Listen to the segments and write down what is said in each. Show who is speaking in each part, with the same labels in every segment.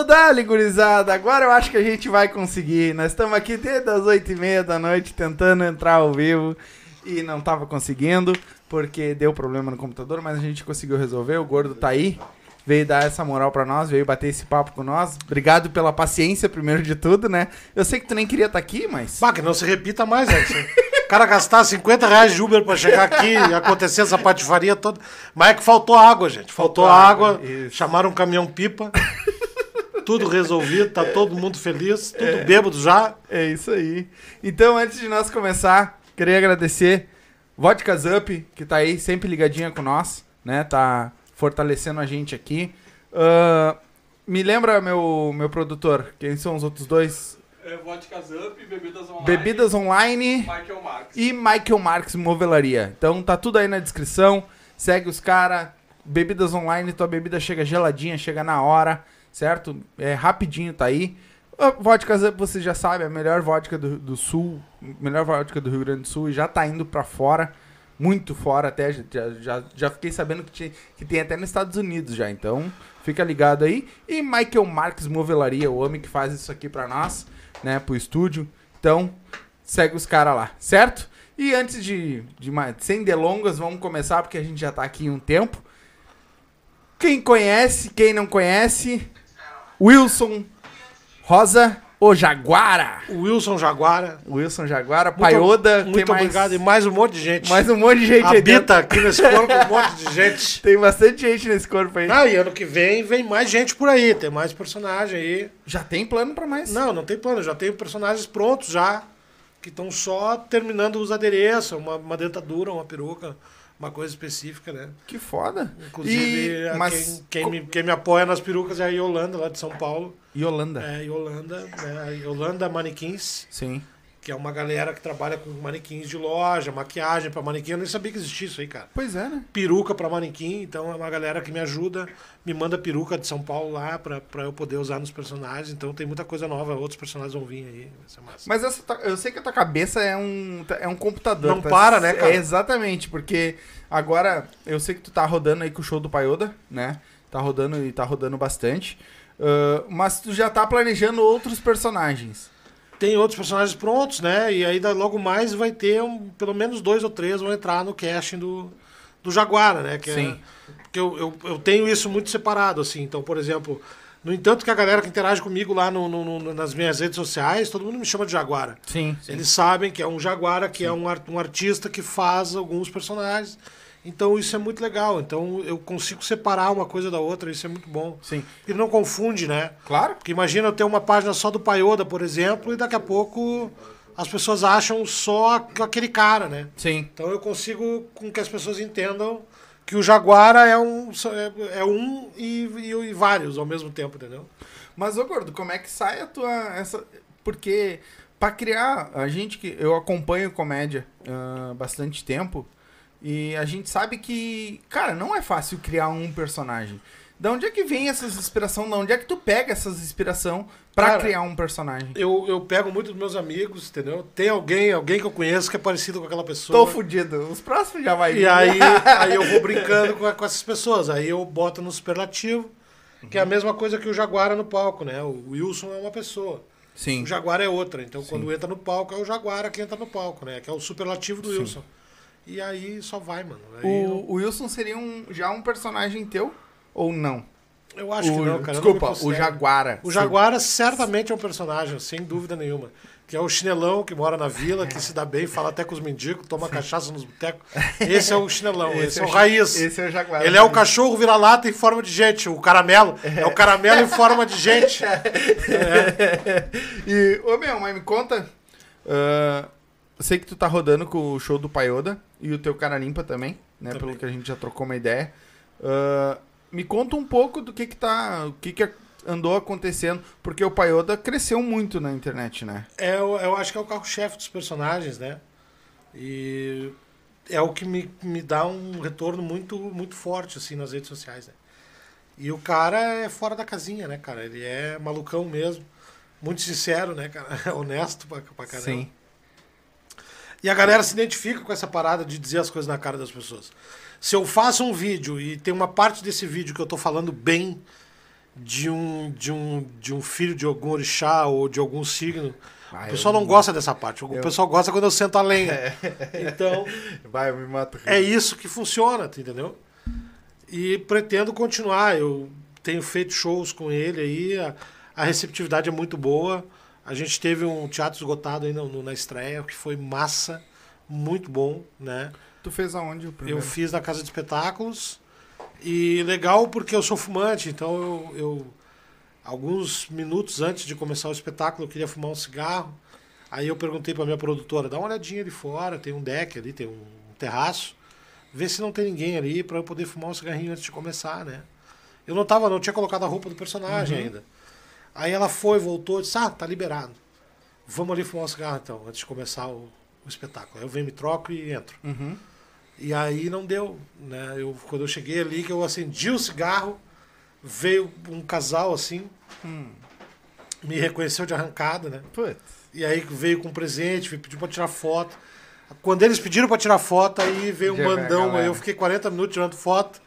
Speaker 1: Vamos dar, gurizada. Agora eu acho que a gente vai conseguir. Nós estamos aqui desde as 8h30 da noite tentando entrar ao vivo e não tava conseguindo porque deu problema no computador, mas a gente conseguiu resolver. O gordo tá aí. Veio dar essa moral pra nós, veio bater esse papo com nós. Obrigado pela paciência, primeiro de tudo, né? Eu sei que tu nem queria estar aqui, mas.
Speaker 2: Bah, que não se repita mais, né? O cara gastar 50 reais de Uber pra chegar aqui e acontecer essa patifaria toda. Mas é que faltou água, gente. Faltou,
Speaker 1: Faltou
Speaker 2: água.
Speaker 1: água,
Speaker 2: chamaram um caminhão pipa. Tudo resolvido, tá todo mundo feliz, tudo bêbado já.
Speaker 1: É isso aí. Então, antes de nós começar, queria agradecer Vodkas Up, que tá aí sempre ligadinha com nós, né? Tá fortalecendo a gente aqui. Ah, me lembra, meu, meu produtor, quem são os outros dois?
Speaker 3: É, Vodkas Up, Bebidas Online.
Speaker 1: Bebidas Online
Speaker 3: Michael Marks.
Speaker 1: e Michael Marks Movelaria. Então tá tudo aí na descrição. Segue os caras. Bebidas Online, tua bebida chega geladinha, chega na hora, certo? É rapidinho, tá aí. Vodka Up, você já sabe, é a melhor vodka do, do sul, melhor vodka do Rio Grande do Sul e já tá indo pra fora, muito fora até, já, já, já fiquei sabendo que, tinha- que tem até nos Estados Unidos já, então fica ligado aí. E Michael Marques Movelaria, o homem que faz isso aqui pra nós, né, pro estúdio. Então, segue os caras lá, certo? E antes de, de sem delongas, vamos começar porque a gente já tá aqui um tempo. Quem conhece, quem não conhece, Wilson Rosa, o Jaguara.
Speaker 2: Wilson Jaguara.
Speaker 1: Wilson Jaguara,
Speaker 2: Muito-
Speaker 1: Paioda,
Speaker 2: Muito
Speaker 1: mais?
Speaker 2: obrigado. E mais um monte de gente.
Speaker 1: Mais um monte de gente.
Speaker 2: Habita aqui nesse corpo um monte de gente.
Speaker 1: Tem bastante gente nesse corpo aí.
Speaker 2: Ah, e ano que vem vem mais gente por aí, tem mais personagem aí.
Speaker 1: Já tem plano pra mais?
Speaker 2: Não, não tem plano, já tenho personagens prontos já, que estão só terminando os adereços, uma, uma dentadura, uma peruca, uma coisa específica, né?
Speaker 1: Que foda.
Speaker 2: Inclusive,
Speaker 1: E- mas
Speaker 2: quem, quem me, quem me apoia nas perucas é a Yolanda, lá de São Paulo.
Speaker 1: Yolanda.
Speaker 2: É, Yolanda, né? Yolanda Manequins,
Speaker 1: Sim.
Speaker 2: Que é uma galera que trabalha com manequins de loja, maquiagem pra manequim. Eu nem sabia que existia isso aí, cara.
Speaker 1: Pois é, né?
Speaker 2: Peruca pra manequim, então é uma galera que me ajuda, me manda peruca de São Paulo lá pra, pra eu poder usar nos personagens. Então tem muita coisa nova, outros personagens vão vir aí. Vai ser massa.
Speaker 1: Mas essa, eu sei que a tua cabeça é um, é um computador.
Speaker 2: Não para, né, cara?
Speaker 1: É, exatamente, porque agora eu sei que tu tá rodando aí com o show do Paioda, né? Tá rodando e tá rodando bastante. Ah, mas tu já tá planejando outros personagens.
Speaker 2: Tem outros personagens prontos, né? E aí logo mais vai ter um- pelo menos dois ou três vão entrar no casting do, do Jaguara, né? Que
Speaker 1: Sim.
Speaker 2: É, porque eu, eu, eu tenho isso muito separado, assim. Então, por exemplo, no entanto que a galera que interage comigo lá no, no- no- nas minhas redes sociais, todo mundo me chama de Jaguara.
Speaker 1: Sim.
Speaker 2: Eles sabem que é um Jaguara, que é um, ar- um artista que faz alguns personagens. Então isso é muito legal. Então eu consigo separar uma coisa da outra, isso é muito bom.
Speaker 1: Sim.
Speaker 2: Porque não confunde, né?
Speaker 1: Claro.
Speaker 2: Porque imagina eu ter uma página só do Paioda, por exemplo, e daqui a pouco as pessoas acham só aquele cara, né?
Speaker 1: Sim.
Speaker 2: Então eu consigo com que as pessoas entendam que o Jaguara é um, é, é um e, e- e vários ao mesmo tempo, entendeu?
Speaker 1: Mas, ô Gordo, como é que sai a tua. Essa... Porque pra criar, a gente que. Eu acompanho comédia há bastante tempo. E a gente sabe que, cara, não é fácil criar um personagem. Da onde é que vem essas inspiração? Da onde é que tu pega essas inspiração pra
Speaker 2: Cara,
Speaker 1: criar um personagem?
Speaker 2: Eu, eu pego muito dos meus amigos, entendeu? Tem alguém, alguém que eu conheço que é parecido com aquela pessoa.
Speaker 1: Tô fudido. Os próximos já vai
Speaker 2: E aí, aí eu vou brincando com, com essas pessoas. Aí eu boto no superlativo, que é a mesma coisa que o Jaguara no palco, né? O Wilson é uma pessoa.
Speaker 1: Sim.
Speaker 2: O Jaguara é outra. Então, quando entra no palco, é o Jaguara que entra no palco, né? Que é o superlativo do Wilson. E aí só vai, mano. Aí eu,
Speaker 1: O, o Wilson seria um, já um personagem teu? Ou não?
Speaker 2: eu acho que
Speaker 1: O-
Speaker 2: não, cara. eu não
Speaker 1: Desculpa, o. Jaguara.
Speaker 2: O Jaguara certamente é um personagem, sem dúvida nenhuma. Que é o chinelão que mora na vila, que se dá bem, fala até com os mendigos, toma cachaça nos botecos. Esse é o chinelão, esse, é o
Speaker 1: chi-
Speaker 2: raiz.
Speaker 1: Esse é o Jaguara.
Speaker 2: Ele é o cachorro vira-lata em forma de gente, o caramelo. É, o caramelo em forma de gente.
Speaker 1: E, ô meu, mas me conta. eu sei que tu tá rodando com o show do Paioda e o teu cara limpa também, né?
Speaker 2: Também.
Speaker 1: Pelo que a gente já trocou uma ideia. Ah, me conta um pouco do que que tá. O que que andou acontecendo. Porque o Paioda cresceu muito na internet, né?
Speaker 2: É, eu, eu acho que é o carro-chefe dos personagens, né? E é o que me, me dá um retorno muito, muito forte, assim, nas redes sociais, né? E o cara é fora da casinha, né, cara? Ele é malucão mesmo. Muito sincero, né, cara? Honesto pra, pra caramba. E a galera se identifica com essa parada de dizer as coisas na cara das pessoas. Se eu faço um vídeo e tem uma parte desse vídeo que eu tô falando bem de um, de um, de um filho de algum orixá ou de algum signo.
Speaker 1: Ah,
Speaker 2: o pessoal
Speaker 1: eu-
Speaker 2: não gosta dessa parte. O
Speaker 1: eu-
Speaker 2: pessoal gosta quando eu sento a lenha. Então,
Speaker 1: Vai, eu me mato. rindo.
Speaker 2: é isso que funciona, tu entendeu? E pretendo continuar. Eu tenho feito shows com ele aí, a, a receptividade é muito boa. A gente teve um teatro esgotado no- na estreia, que foi massa, muito bom, né?
Speaker 1: Tu fez aonde o primeiro?
Speaker 2: Eu fiz na Casa de Espetáculos. E legal porque eu sou fumante, então eu, eu- alguns minutos antes de começar o espetáculo eu queria fumar um cigarro. Aí eu perguntei pra minha produtora, dá uma olhadinha ali fora, tem um deck ali, tem um terraço, vê se não tem ninguém ali pra eu poder fumar um cigarrinho antes de começar, né? Eu não tava, não tinha colocado a roupa do personagem ainda. Aí ela foi, voltou, disse: "Ah, tá liberado. Vamos ali fumar um cigarro então, antes de começar o, o espetáculo". Eu venho, me troco e entro.
Speaker 1: Uhum.
Speaker 2: E aí não deu, né? Eu, quando eu cheguei ali, que eu acendi o cigarro, veio um casal assim,
Speaker 1: Hum.
Speaker 2: me reconheceu de arrancada, né?
Speaker 1: Putz.
Speaker 2: E aí veio com um presente, me pediu pra tirar foto. Quando eles pediram pra tirar foto, aí veio um
Speaker 1: Já
Speaker 2: bandão, aí eu fiquei 40 minutos tirando foto.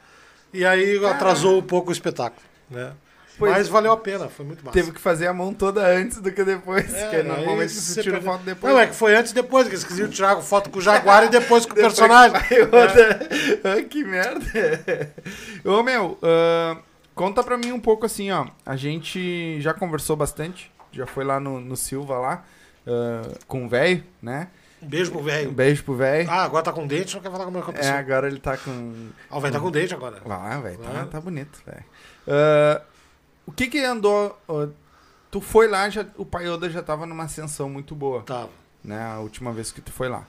Speaker 2: E aí atrasou um pouco o espetáculo, né?
Speaker 1: Pois
Speaker 2: Mas valeu a pena, foi muito massa.
Speaker 1: Teve que fazer a mão toda antes do que depois.
Speaker 2: É,
Speaker 1: que
Speaker 2: aí
Speaker 1: normalmente
Speaker 2: você
Speaker 1: você tira
Speaker 2: perde-
Speaker 1: foto depois.
Speaker 2: Não, é que foi antes e depois, que eles queriam tirar foto com o Jaguar e depois com o
Speaker 1: Depois
Speaker 2: personagem.
Speaker 1: vai outra. Ah, que merda. Ô, meu, ah, conta pra mim um pouco assim, ó. A gente já conversou bastante. Já foi lá no, no Silva lá, ah, com o velho, né?
Speaker 2: Um beijo pro
Speaker 1: Um
Speaker 2: velho.
Speaker 1: beijo pro velho.
Speaker 2: Ah, agora tá com dente, não quer falar com a minha
Speaker 1: é,
Speaker 2: pessoa.
Speaker 1: agora ele tá com.
Speaker 2: Ah, o velho tá com dente agora.
Speaker 1: Lá, velho, tá,
Speaker 2: Claro.
Speaker 1: tá bonito, velho. Ah, o que que andou. ó, tu foi lá, já, o Paioda já tava numa ascensão muito boa.
Speaker 2: Tava.
Speaker 1: né? A última vez que tu foi lá.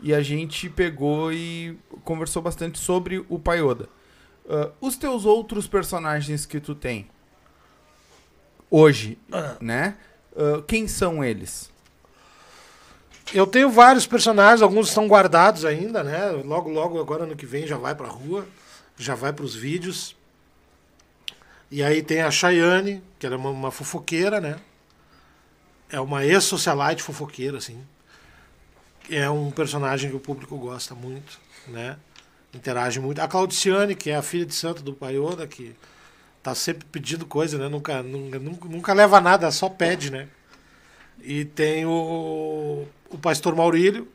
Speaker 1: E a gente pegou e conversou bastante sobre o Paioda. Ah, os teus outros personagens que tu tem hoje,
Speaker 2: Ah.
Speaker 1: né? Ah, quem são eles?
Speaker 2: Eu tenho vários personagens, alguns estão guardados ainda, né? Logo, logo, agora ano que vem já vai pra rua, já vai pros vídeos. E aí tem a Chayane, que ela é uma, uma fofoqueira, né? É uma ex-socialite fofoqueira, assim. É um personagem que o público gosta muito, né? Interage muito. A Claudiciane, que é a filha de santo do Paioda, que tá sempre pedindo coisa, né? Nunca, nunca, nunca, nunca leva nada, só pede, né? E tem o, o pastor Maurílio,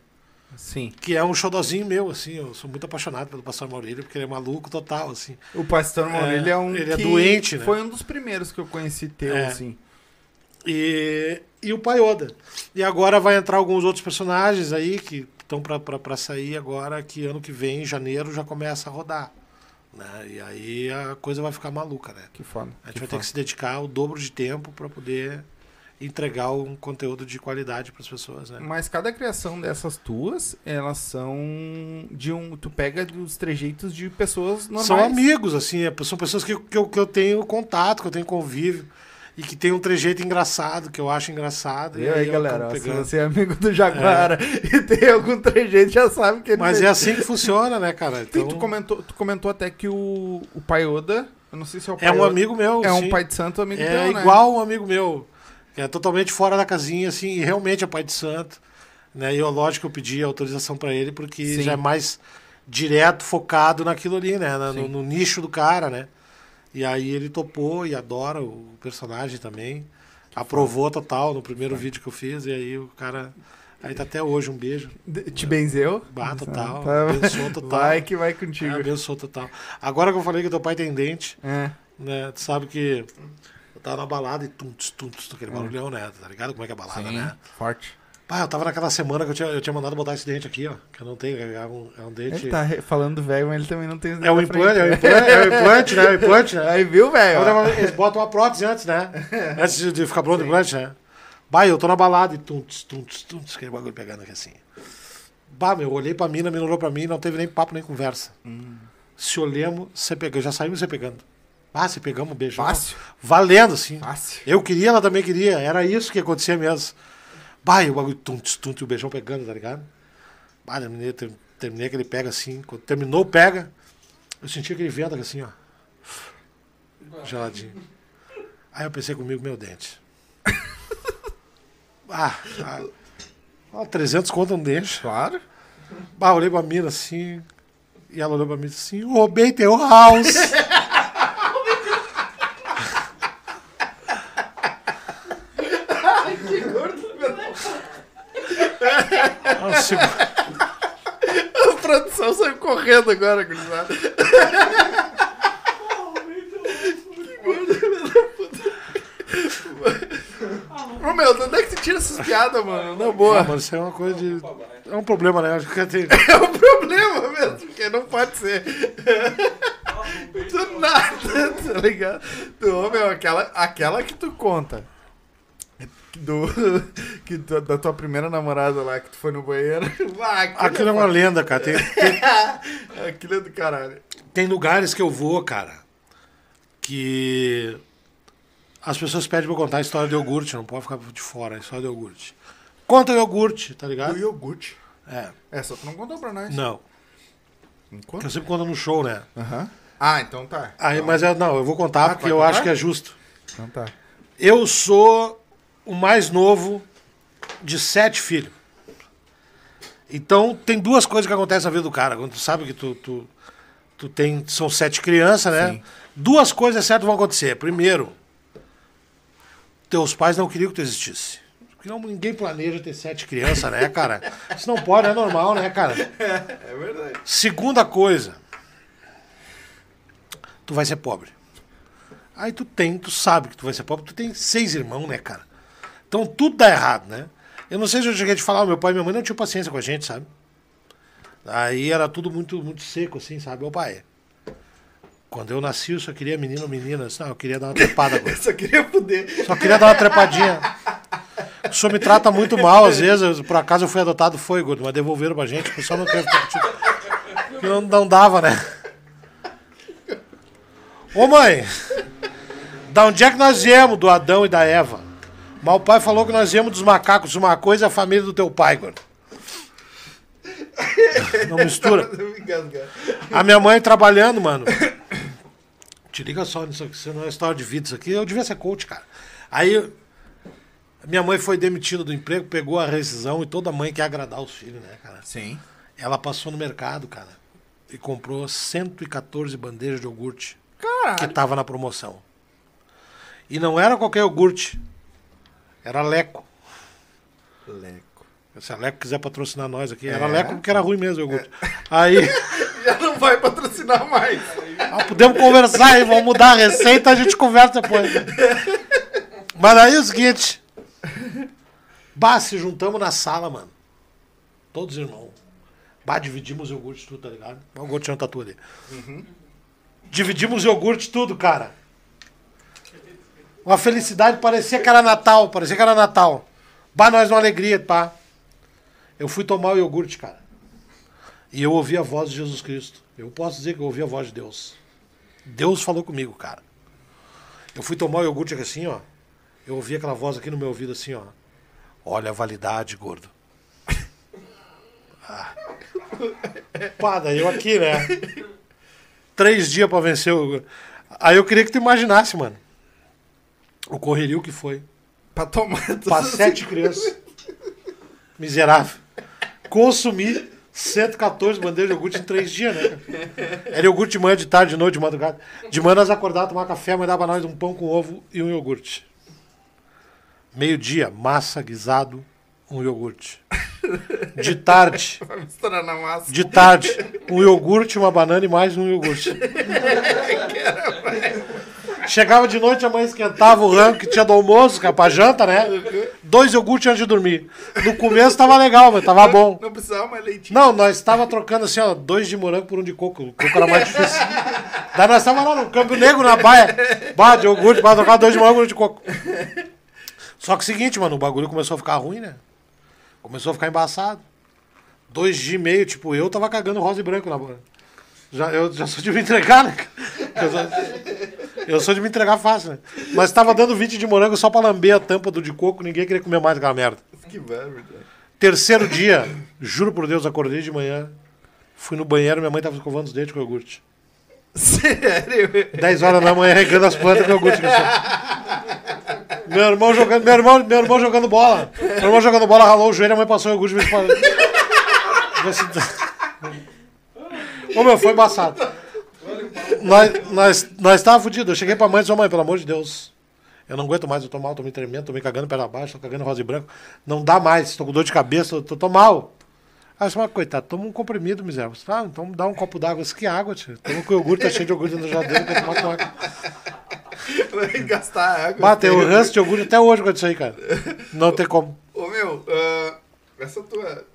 Speaker 1: Sim.
Speaker 2: que é um xodozinho meu, assim. Eu sou muito apaixonado pelo pastor Maurílio, porque ele é maluco total, assim.
Speaker 1: O Pastor Maurílio é, um
Speaker 2: ele é doente, né?
Speaker 1: Foi um dos primeiros que eu conheci teu,
Speaker 2: É.
Speaker 1: assim.
Speaker 2: E, e o Paioda. E agora vai entrar alguns outros personagens aí que estão para sair agora, que ano que vem, em janeiro, já começa a rodar. Né? E aí a coisa vai ficar maluca, né?
Speaker 1: Que foda.
Speaker 2: A gente
Speaker 1: que
Speaker 2: vai ter
Speaker 1: foda.
Speaker 2: que se dedicar o dobro de tempo para poder entregar um conteúdo de qualidade para as pessoas, né?
Speaker 1: Mas cada criação dessas tuas, elas são de um. Tu pega dos trejeitos de pessoas normais.
Speaker 2: São amigos, assim, é- são pessoas que, que, eu, que eu tenho contato, que eu tenho convívio. E que tem um trejeito engraçado, que eu acho engraçado.
Speaker 1: E aí,
Speaker 2: eu
Speaker 1: galera, se você é amigo do Jaguara e tem algum trejeito, já sabe que ele
Speaker 2: Mas
Speaker 1: fez.
Speaker 2: é assim que funciona, né, cara?
Speaker 1: Sim,
Speaker 2: Então,
Speaker 1: tu, comentou, tu comentou até que o, o pai Oda, eu não sei se é o pai
Speaker 2: é um
Speaker 1: Oda,
Speaker 2: amigo meu.
Speaker 1: é um
Speaker 2: sim.
Speaker 1: pai de santo amigo
Speaker 2: É
Speaker 1: teu, né?
Speaker 2: igual um amigo meu. É totalmente fora da casinha, assim, e realmente é pai de santo. Né? E eu, lógico, eu pedi autorização para ele, porque
Speaker 1: Sim.
Speaker 2: já é mais direto, focado naquilo ali, né? No, no nicho do cara, né? E aí ele topou e adora o personagem também. Aprovou total no primeiro vídeo que eu fiz, e aí o cara. Aí tá até hoje, um beijo.
Speaker 1: Te benzeu?
Speaker 2: Bah, total.
Speaker 1: Tá-
Speaker 2: Abençoou total.
Speaker 1: Vai que vai
Speaker 2: É,
Speaker 1: contigo.
Speaker 2: abençoou total. Agora que eu falei que teu pai tem dente,
Speaker 1: É.
Speaker 2: né? Tu sabe que tava na balada e tum, tum, aquele barulhão, né? Tá ligado como é que é a balada,
Speaker 1: Sim,
Speaker 2: né?
Speaker 1: forte.
Speaker 2: Pá, eu tava naquela semana que eu tinha, eu tinha mandado botar esse dente aqui, ó. Que eu não tenho, é um, é um dente.
Speaker 1: Ele tá falando do velho, mas ele também não tem
Speaker 2: É o implante, é o implante, é o implante, né? É o implante,
Speaker 1: né? Aí viu, velho?
Speaker 2: Tava- Eles botam uma prótese antes, né? Antes de, de ficar pronto o implante, né? Bah, eu tô na balada e tum, tum, tum, aquele bagulho pegando aqui assim. Bah, meu, eu olhei pra mina, a mina olhou pra mim, não teve nem papo nem conversa.
Speaker 1: Hum.
Speaker 2: Se olhamos, você pegou, já saímos você pegando. Ah, se pegamos, um beijo.
Speaker 1: Fácil.
Speaker 2: Valendo, assim.
Speaker 1: Fácil.
Speaker 2: Eu queria, ela também queria. Era isso que acontecia mesmo. Bah, o bagulho, tum, tum, o beijão pegando, tá ligado? Bah, terminei, ter- terminei que ele pega assim. Quando terminou, pega. Eu senti aquele vento assim, ó. Geladinho. Aí eu pensei comigo, meu dente. Ah, ah, ó, 300 conto um dente.
Speaker 1: Claro.
Speaker 2: Bah, olhei pra mina assim. E ela olhou pra mim assim: roubei teu house. segu-
Speaker 1: A produção saiu correndo agora, gurizada. Ô meu, de onde é que tu tira essas piadas, mano? Na
Speaker 2: Ah,
Speaker 1: boa.
Speaker 2: mano, isso é uma coisa de. É um problema, né? Acho que tem-
Speaker 1: É um problema mesmo, porque não pode ser. Do nada, tá ligado? Do, meu, aquela, aquela que tu conta. Do, que tu- da tua primeira namorada lá, que tu foi no banheiro. Ah,
Speaker 2: Aquilo é uma lenda, cara. Tem, tem,
Speaker 1: Aquilo é do caralho.
Speaker 2: tem lugares que eu vou, cara, que as pessoas pedem pra eu contar a história do iogurte, não pode ficar de fora, a história do iogurte. Conta o iogurte, tá
Speaker 1: Do
Speaker 2: ligado?
Speaker 1: iogurte.
Speaker 2: É.
Speaker 1: É, só tu não contou pra nós.
Speaker 2: Não.
Speaker 1: Conta?
Speaker 2: Eu sempre conto no show, né?
Speaker 1: Aham. Ah, então tá.
Speaker 2: Aí, mas eu, não, eu vou contar
Speaker 1: Ah,
Speaker 2: porque eu
Speaker 1: contar?
Speaker 2: acho que é justo.
Speaker 1: Então tá.
Speaker 2: Eu sou o mais novo de sete filhos. Então, tem duas coisas que acontecem na vida do cara. Quando tu sabe que tu, tu, tu tem. São sete crianças, né?
Speaker 1: Sim.
Speaker 2: Duas coisas certas vão acontecer. Primeiro, teus pais não queriam que tu existisse. Porque não, ninguém planeja ter sete crianças, né, cara? Isso não pode, é normal, né, cara?
Speaker 1: É verdade.
Speaker 2: Segunda coisa, tu vai ser pobre. Aí tu tem, tu sabe que tu vai ser pobre, tu tem seis irmãos, né, cara? Então tudo dá errado, né? Eu não sei se eu cheguei a te falar, meu pai e minha mãe não tinham paciência com a gente, sabe? Aí era tudo muito, muito seco, assim, sabe? Meu pai, quando eu nasci eu só queria menino ou menina. Eu disse, Não, eu queria dar uma trepada agora.
Speaker 1: Só queria fuder.
Speaker 2: Só queria dar uma trepadinha. O senhor me trata muito mal, às vezes. eu- por acaso eu fui adotado, foi, gordo, mas devolveram pra gente. O pessoal não. Porque não, não dava, né? Ô mãe, da onde é que nós viemos do Adão e da Eva? Mas o pai falou que nós viemos dos macacos. Uma coisa é a família do teu pai, gordo. Não mistura. A minha mãe trabalhando, mano. Te liga só nisso aqui, isso não é história de vida, isso aqui. Eu devia ser coach, cara. Aí, minha mãe foi demitida do emprego, pegou a rescisão e toda mãe quer agradar os filhos, né, cara?
Speaker 1: Sim.
Speaker 2: Ela passou no mercado, cara, e comprou 114 bandejas de iogurte que
Speaker 1: Caralho.
Speaker 2: tava na promoção. E não era qualquer iogurte, era Leco.
Speaker 1: Leco.
Speaker 2: Se a Leco quiser patrocinar nós aqui, era
Speaker 1: É.
Speaker 2: Leco porque era ruim mesmo o iogurte. Aí.
Speaker 1: Já não vai patrocinar mais.
Speaker 2: Ah, podemos conversar aí, vamos mudar a receita, a gente conversa depois. Mas aí é o seguinte. Bah, se juntamos na sala, mano. Todos irmãos. Bah, dividimos o iogurte tudo, tá ligado? O iogurte não tá tudo ali. Dividimos o iogurte tudo, cara. Uma felicidade, parecia que era Natal, parecia que era Natal. Bah, nós uma alegria, pá. Eu fui tomar o iogurte, cara. E eu ouvi a voz de Jesus Cristo. Eu posso dizer que eu ouvi a voz de Deus. Deus falou comigo, cara. Eu fui tomar o iogurte aqui assim, ó. Eu ouvi aquela voz aqui no meu ouvido assim, ó. Olha a validade, gordo. Ah. Pá, daí eu aqui, né? Três dias pra vencer o. Aí eu queria que tu imaginasse, mano. O correrio que foi.
Speaker 1: Pra tomar
Speaker 2: Pra sete crianças. Miserável. Consumi 114 bandeiras de iogurte em três dias, né? cara? Era iogurte de manhã, de tarde, de noite, de madrugada. De manhã nós acordávamos, tomar café, mas dava pra nós um pão com ovo e um iogurte. Meio-dia, massa, guisado, um iogurte. De tarde,
Speaker 1: Vai misturar na massa.
Speaker 2: de tarde, um iogurte, uma banana e mais um iogurte. Chegava de noite, a mãe esquentava o rango que tinha do almoço, que é pra janta, né? Dois iogurtes antes de dormir. No começo tava legal, mas tava bom.
Speaker 1: Não precisava mais leitinho.
Speaker 2: Não, nós estava trocando assim, ó, dois de morango por um de coco. O coco era mais difícil. Daí nós estávamos lá no Câmbio Negro, na baia. Bah, de iogurte, pra trocar dois de morango por um de coco. Só que o seguinte, mano, o bagulho começou a ficar ruim, né? Começou a ficar embaçado. Dois de e meio, tipo, eu tava cagando rosa e branco na boca. Já, eu já sou de me entregar, né? Eu sou, de me entregar fácil, né? Mas tava dando 20 de morango só pra lamber a tampa do de coco, ninguém queria comer mais aquela merda.
Speaker 1: Que merda.
Speaker 2: Terceiro dia, juro por Deus, acordei de manhã, fui no banheiro, minha mãe tava escovando os dentes com iogurte.
Speaker 1: Sério?
Speaker 2: 10 horas da manhã regando as plantas com iogurte. Meu irmão jogando, meu irmão, meu irmão jogando bola. Meu irmão jogando bola, ralou o joelho, a mãe passou o iogurte e. Ô meu, foi embaçado. Nós, nós, nós tava fudidos. Eu cheguei pra mãe e disse, mãe, pelo amor de Deus. Eu não aguento mais, eu tô mal, tô me tremendo, tô me cagando perna abaixo, tô cagando rosa e branco. Não dá mais, tô com dor de cabeça, tô, tô mal. Aí você fala, coitado, toma um comprimido, miséria. Você fala, ah, então dá um copo d'água. Isso que é água, tio. Toma com iogurte, tá cheio de iogurte na geladeira, quer tomar com água.
Speaker 1: Vai gastar água.
Speaker 2: Bate, o ranço de iogurte até hoje com isso aí, cara. Não tem como.
Speaker 1: Ô meu, ah, essa tua.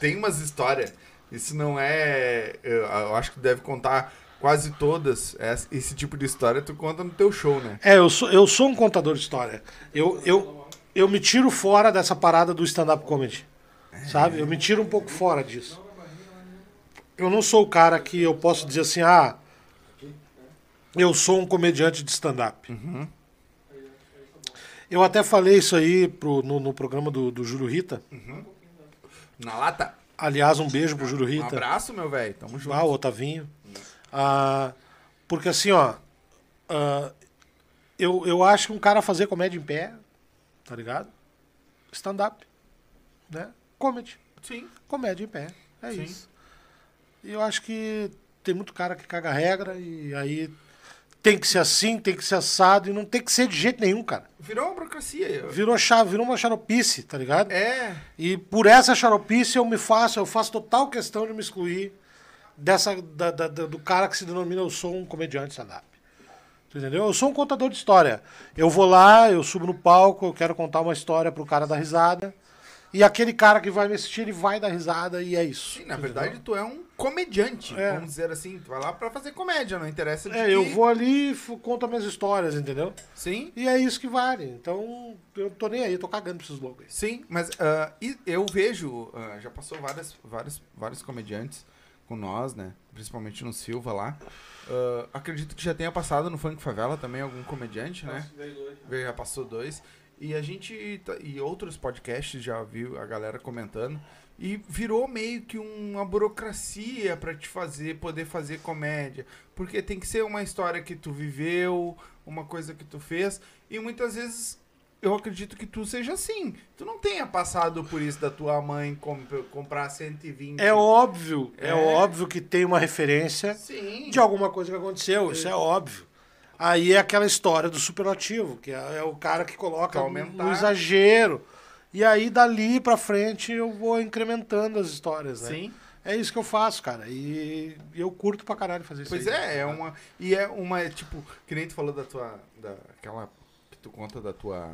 Speaker 1: Tem umas histórias. Isso não é. Eu acho que deve contar quase todas. Esse, esse tipo de história tu conta no teu show, né?
Speaker 2: É, eu sou, eu sou um contador de história. Eu, eu, eu me tiro fora dessa parada do stand-up comedy. Sabe? Eu me tiro um pouco fora disso. Eu não sou o cara que eu posso dizer assim, ah, eu sou um comediante de stand-up. Eu até falei isso aí pro, no, no programa do, do Júlio Rita.
Speaker 1: Na lata.
Speaker 2: Aliás, um beijo pro Júlio
Speaker 1: Um
Speaker 2: Rita.
Speaker 1: abraço, meu velho. Tamo junto.
Speaker 2: Ah, o Otavinho. Ah, porque assim, ó. ah, eu, eu acho que um cara fazer comédia em pé, tá ligado? Stand-up. Né? Comedy.
Speaker 1: Sim.
Speaker 2: Comédia em pé. É
Speaker 1: Sim.
Speaker 2: isso. E eu acho que tem muito cara que caga regra e aí tem que ser assim, tem que ser assado e não tem que ser de jeito nenhum, cara.
Speaker 1: Virou uma burocracia.
Speaker 2: Virou, chave, virou uma xaropice, tá ligado?
Speaker 1: É.
Speaker 2: E por essa xaropice eu me faço, eu faço total questão de me excluir dessa, da- da- do cara que se denomina eu sou um comediante stand-up. Entendeu? Eu sou um contador de história. Eu vou lá, eu subo no palco, eu quero contar uma história pro cara dar risada. E aquele cara que vai me assistir, ele vai dar risada e é isso.
Speaker 1: Sim, na verdade, tu é um comediante.
Speaker 2: É.
Speaker 1: Vamos dizer assim. Tu vai lá pra fazer comédia, não interessa de
Speaker 2: É,
Speaker 1: que-
Speaker 2: eu vou ali e conto as minhas histórias, entendeu?
Speaker 1: Sim.
Speaker 2: E é isso que vale. Então, eu tô nem aí, tô cagando pra esses loucos aí.
Speaker 1: Sim, mas e eu vejo, ah, já passou várias, vários, vários comediantes com nós, né? Principalmente no Silva lá. Ah, acredito que já tenha passado no Funk Favela também algum comediante, né? Já passou dois. E a gente. tá- E outros podcasts já viu a galera comentando. E virou meio que uma burocracia pra te fazer, poder fazer comédia. Porque tem que ser uma história que tu viveu, uma coisa que tu fez. E muitas vezes eu acredito que tu seja assim. Tu não tenha passado por isso da tua mãe comp- comprar 120.
Speaker 2: É óbvio, é.
Speaker 1: É.
Speaker 2: óbvio que tem uma referência
Speaker 1: Sim.
Speaker 2: de alguma coisa que aconteceu, isso é óbvio. Aí é aquela história do superlativo, que é, é o cara que coloca no exagero. E aí dali pra frente eu vou incrementando as histórias, né?
Speaker 1: Sim.
Speaker 2: É isso que eu faço, cara. E eu curto pra caralho fazer isso
Speaker 1: Pois
Speaker 2: aí.
Speaker 1: é, é uma. E é uma, tipo, que nem tu falou da tua. Da, aquela. Que tu conta da tua.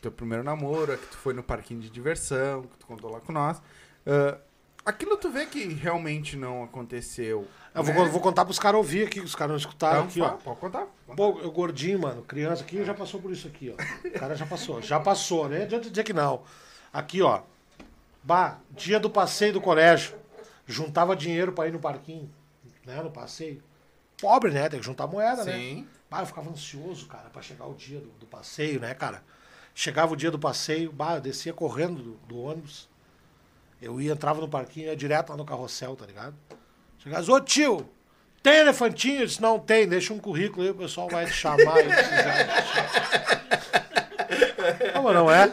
Speaker 1: Teu primeiro namoro, que tu foi no parquinho de diversão, que tu contou lá com nós. Ah, aquilo tu vê que realmente não aconteceu.
Speaker 2: Eu vou,
Speaker 1: né?
Speaker 2: vou contar pros caras ouvir aqui, que os caras não escutaram
Speaker 1: Então,
Speaker 2: aqui,
Speaker 1: fala,
Speaker 2: ó.
Speaker 1: Pode contar.
Speaker 2: Pô, eu gordinho, mano, criança aqui já passou por isso aqui, ó. O cara já passou, já passou, né? Adianta dizer que não. Aqui, ó. Bah, dia do passeio do colégio. Juntava dinheiro pra ir no parquinho, né? No passeio. Pobre, né? Tem que juntar moeda, né?
Speaker 1: Sim.
Speaker 2: Bah, eu ficava ansioso, cara, pra chegar o dia do, do passeio, né, cara? Chegava o dia do passeio, bah, eu descia correndo do, do ônibus. Eu ia, entrava no parquinho, ia direto lá no carrossel, tá ligado? Chegava, ô tio, tem elefantinho? Eu disse, não tem, deixa um currículo aí, o pessoal vai te chamar. Como não é?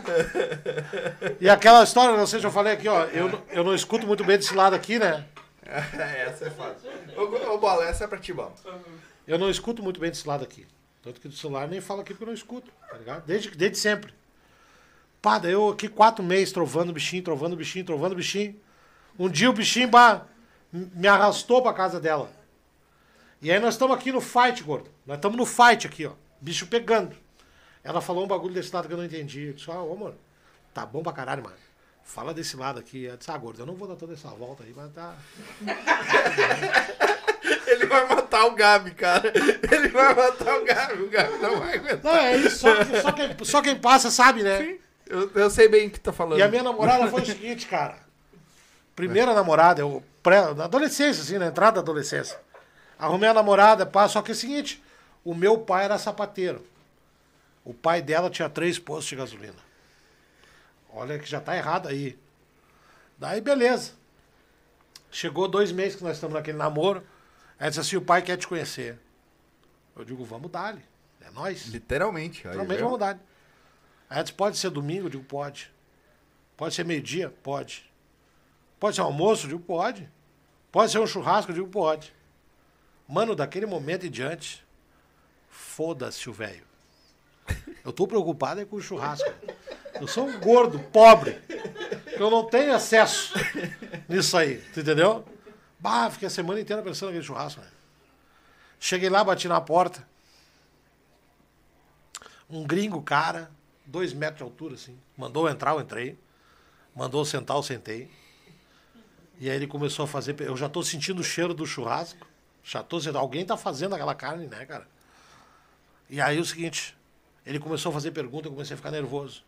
Speaker 2: E aquela história, não sei se eu falei aqui, ó, eu, não- eu não escuto muito bem desse lado aqui, né?
Speaker 1: essa é fácil. Ô, ô, Bola, essa é pra ti, Bola.
Speaker 2: Eu não escuto muito bem desse lado aqui. Tanto que do celular nem falo aqui porque eu não escuto, tá ligado? Desde, desde sempre. Pá, daí eu aqui quatro meses trovando bichinho, trovando bichinho, trovando bichinho. Um dia o bichinho bah, me arrastou pra casa dela. E aí nós estamos aqui no fight, gordo. Nós estamos no fight aqui, ó. Bicho pegando. Ela falou um bagulho desse lado que eu não entendi. Eu disse, ah, ô, mano, tá bom pra caralho, mano. Fala desse lado aqui. Eu disse, ah, gordo, eu não vou dar toda essa volta aí, mas tá.
Speaker 1: Ele vai matar o Gabi, cara. Ele vai matar o Gabi. O Gabi não vai aguentar.
Speaker 2: Não, é isso, só, só, quem, só quem passa sabe, né?
Speaker 1: Eu, eu sei bem o que tá falando.
Speaker 2: E a minha namorada foi o seguinte, cara. Primeira namorada, eu pré, na adolescência, assim, na entrada da adolescência. Arrumei a namorada, pá, só que é o seguinte, o meu pai era sapateiro. O pai dela tinha três postos de gasolina. Olha que já tá errado aí. Daí, beleza. Chegou dois meses que nós estamos naquele namoro. Ela disse assim, o pai quer te conhecer. Eu digo, vamos dar-lhe. É nós.
Speaker 1: Literalmente. aí,
Speaker 2: Realmente
Speaker 1: viu?
Speaker 2: vamos dar. Aí disse, pode ser domingo? Eu digo, pode. Pode ser meio-dia? Pode. Pode ser almoço? Eu digo, pode. Pode ser um churrasco? Eu digo, pode. Mano, daquele momento em diante, foda-se o velho. Eu tô preocupado é com o churrasco. Eu sou um gordo, pobre. Eu não tenho acesso nisso aí, tu entendeu? Bah, fiquei a semana inteira pensando naquele churrasco, né? Cheguei lá, bati na porta. Um gringo, cara, dois metros de altura, assim. Mandou eu entrar, eu entrei. Mandou eu sentar, eu sentei. E aí ele começou a fazer. Eu já tô sentindo o cheiro do churrasco. Já tô sentindo. Alguém tá fazendo aquela carne, né, cara? E aí o seguinte, ele começou a fazer pergunta, eu comecei a ficar nervoso.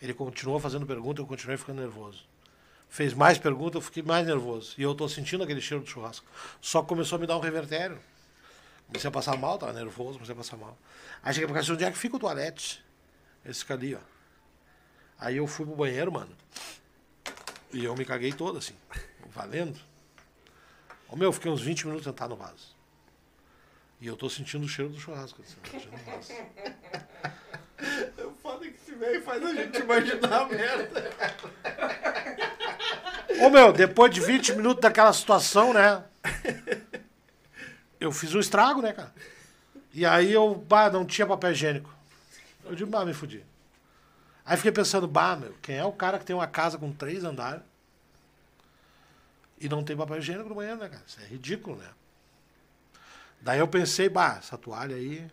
Speaker 2: Ele continuou fazendo pergunta, eu continuei ficando nervoso. Fez mais pergunta, eu fiquei mais nervoso. E eu tô sentindo aquele cheiro do churrasco. Só começou a me dar um revertério. Comecei a passar mal, tava nervoso, comecei a passar mal. Aí cheguei pra casa, onde é que fica o toalete? Esse fica ali, ó. Aí eu fui pro banheiro, mano. E eu me caguei todo, assim. Valendo. Ô meu, eu fiquei uns 20 minutos sentado no vaso. E eu tô sentindo o cheiro do churrasco. Assim, cheiro do vaso.
Speaker 1: O foda é que esse velho faz a gente imaginar a merda.
Speaker 2: Ô meu, depois de 20 minutos daquela situação, né? Eu fiz um estrago, né, cara? E aí eu, bah, não tinha papel higiênico. Eu digo, bah, me fudi. Aí fiquei pensando, bah, meu, quem é o cara que tem uma casa com três andares e não tem papel higiênico no banheiro, né, cara? Isso é ridículo, né? Daí eu pensei, bah, essa toalha aí.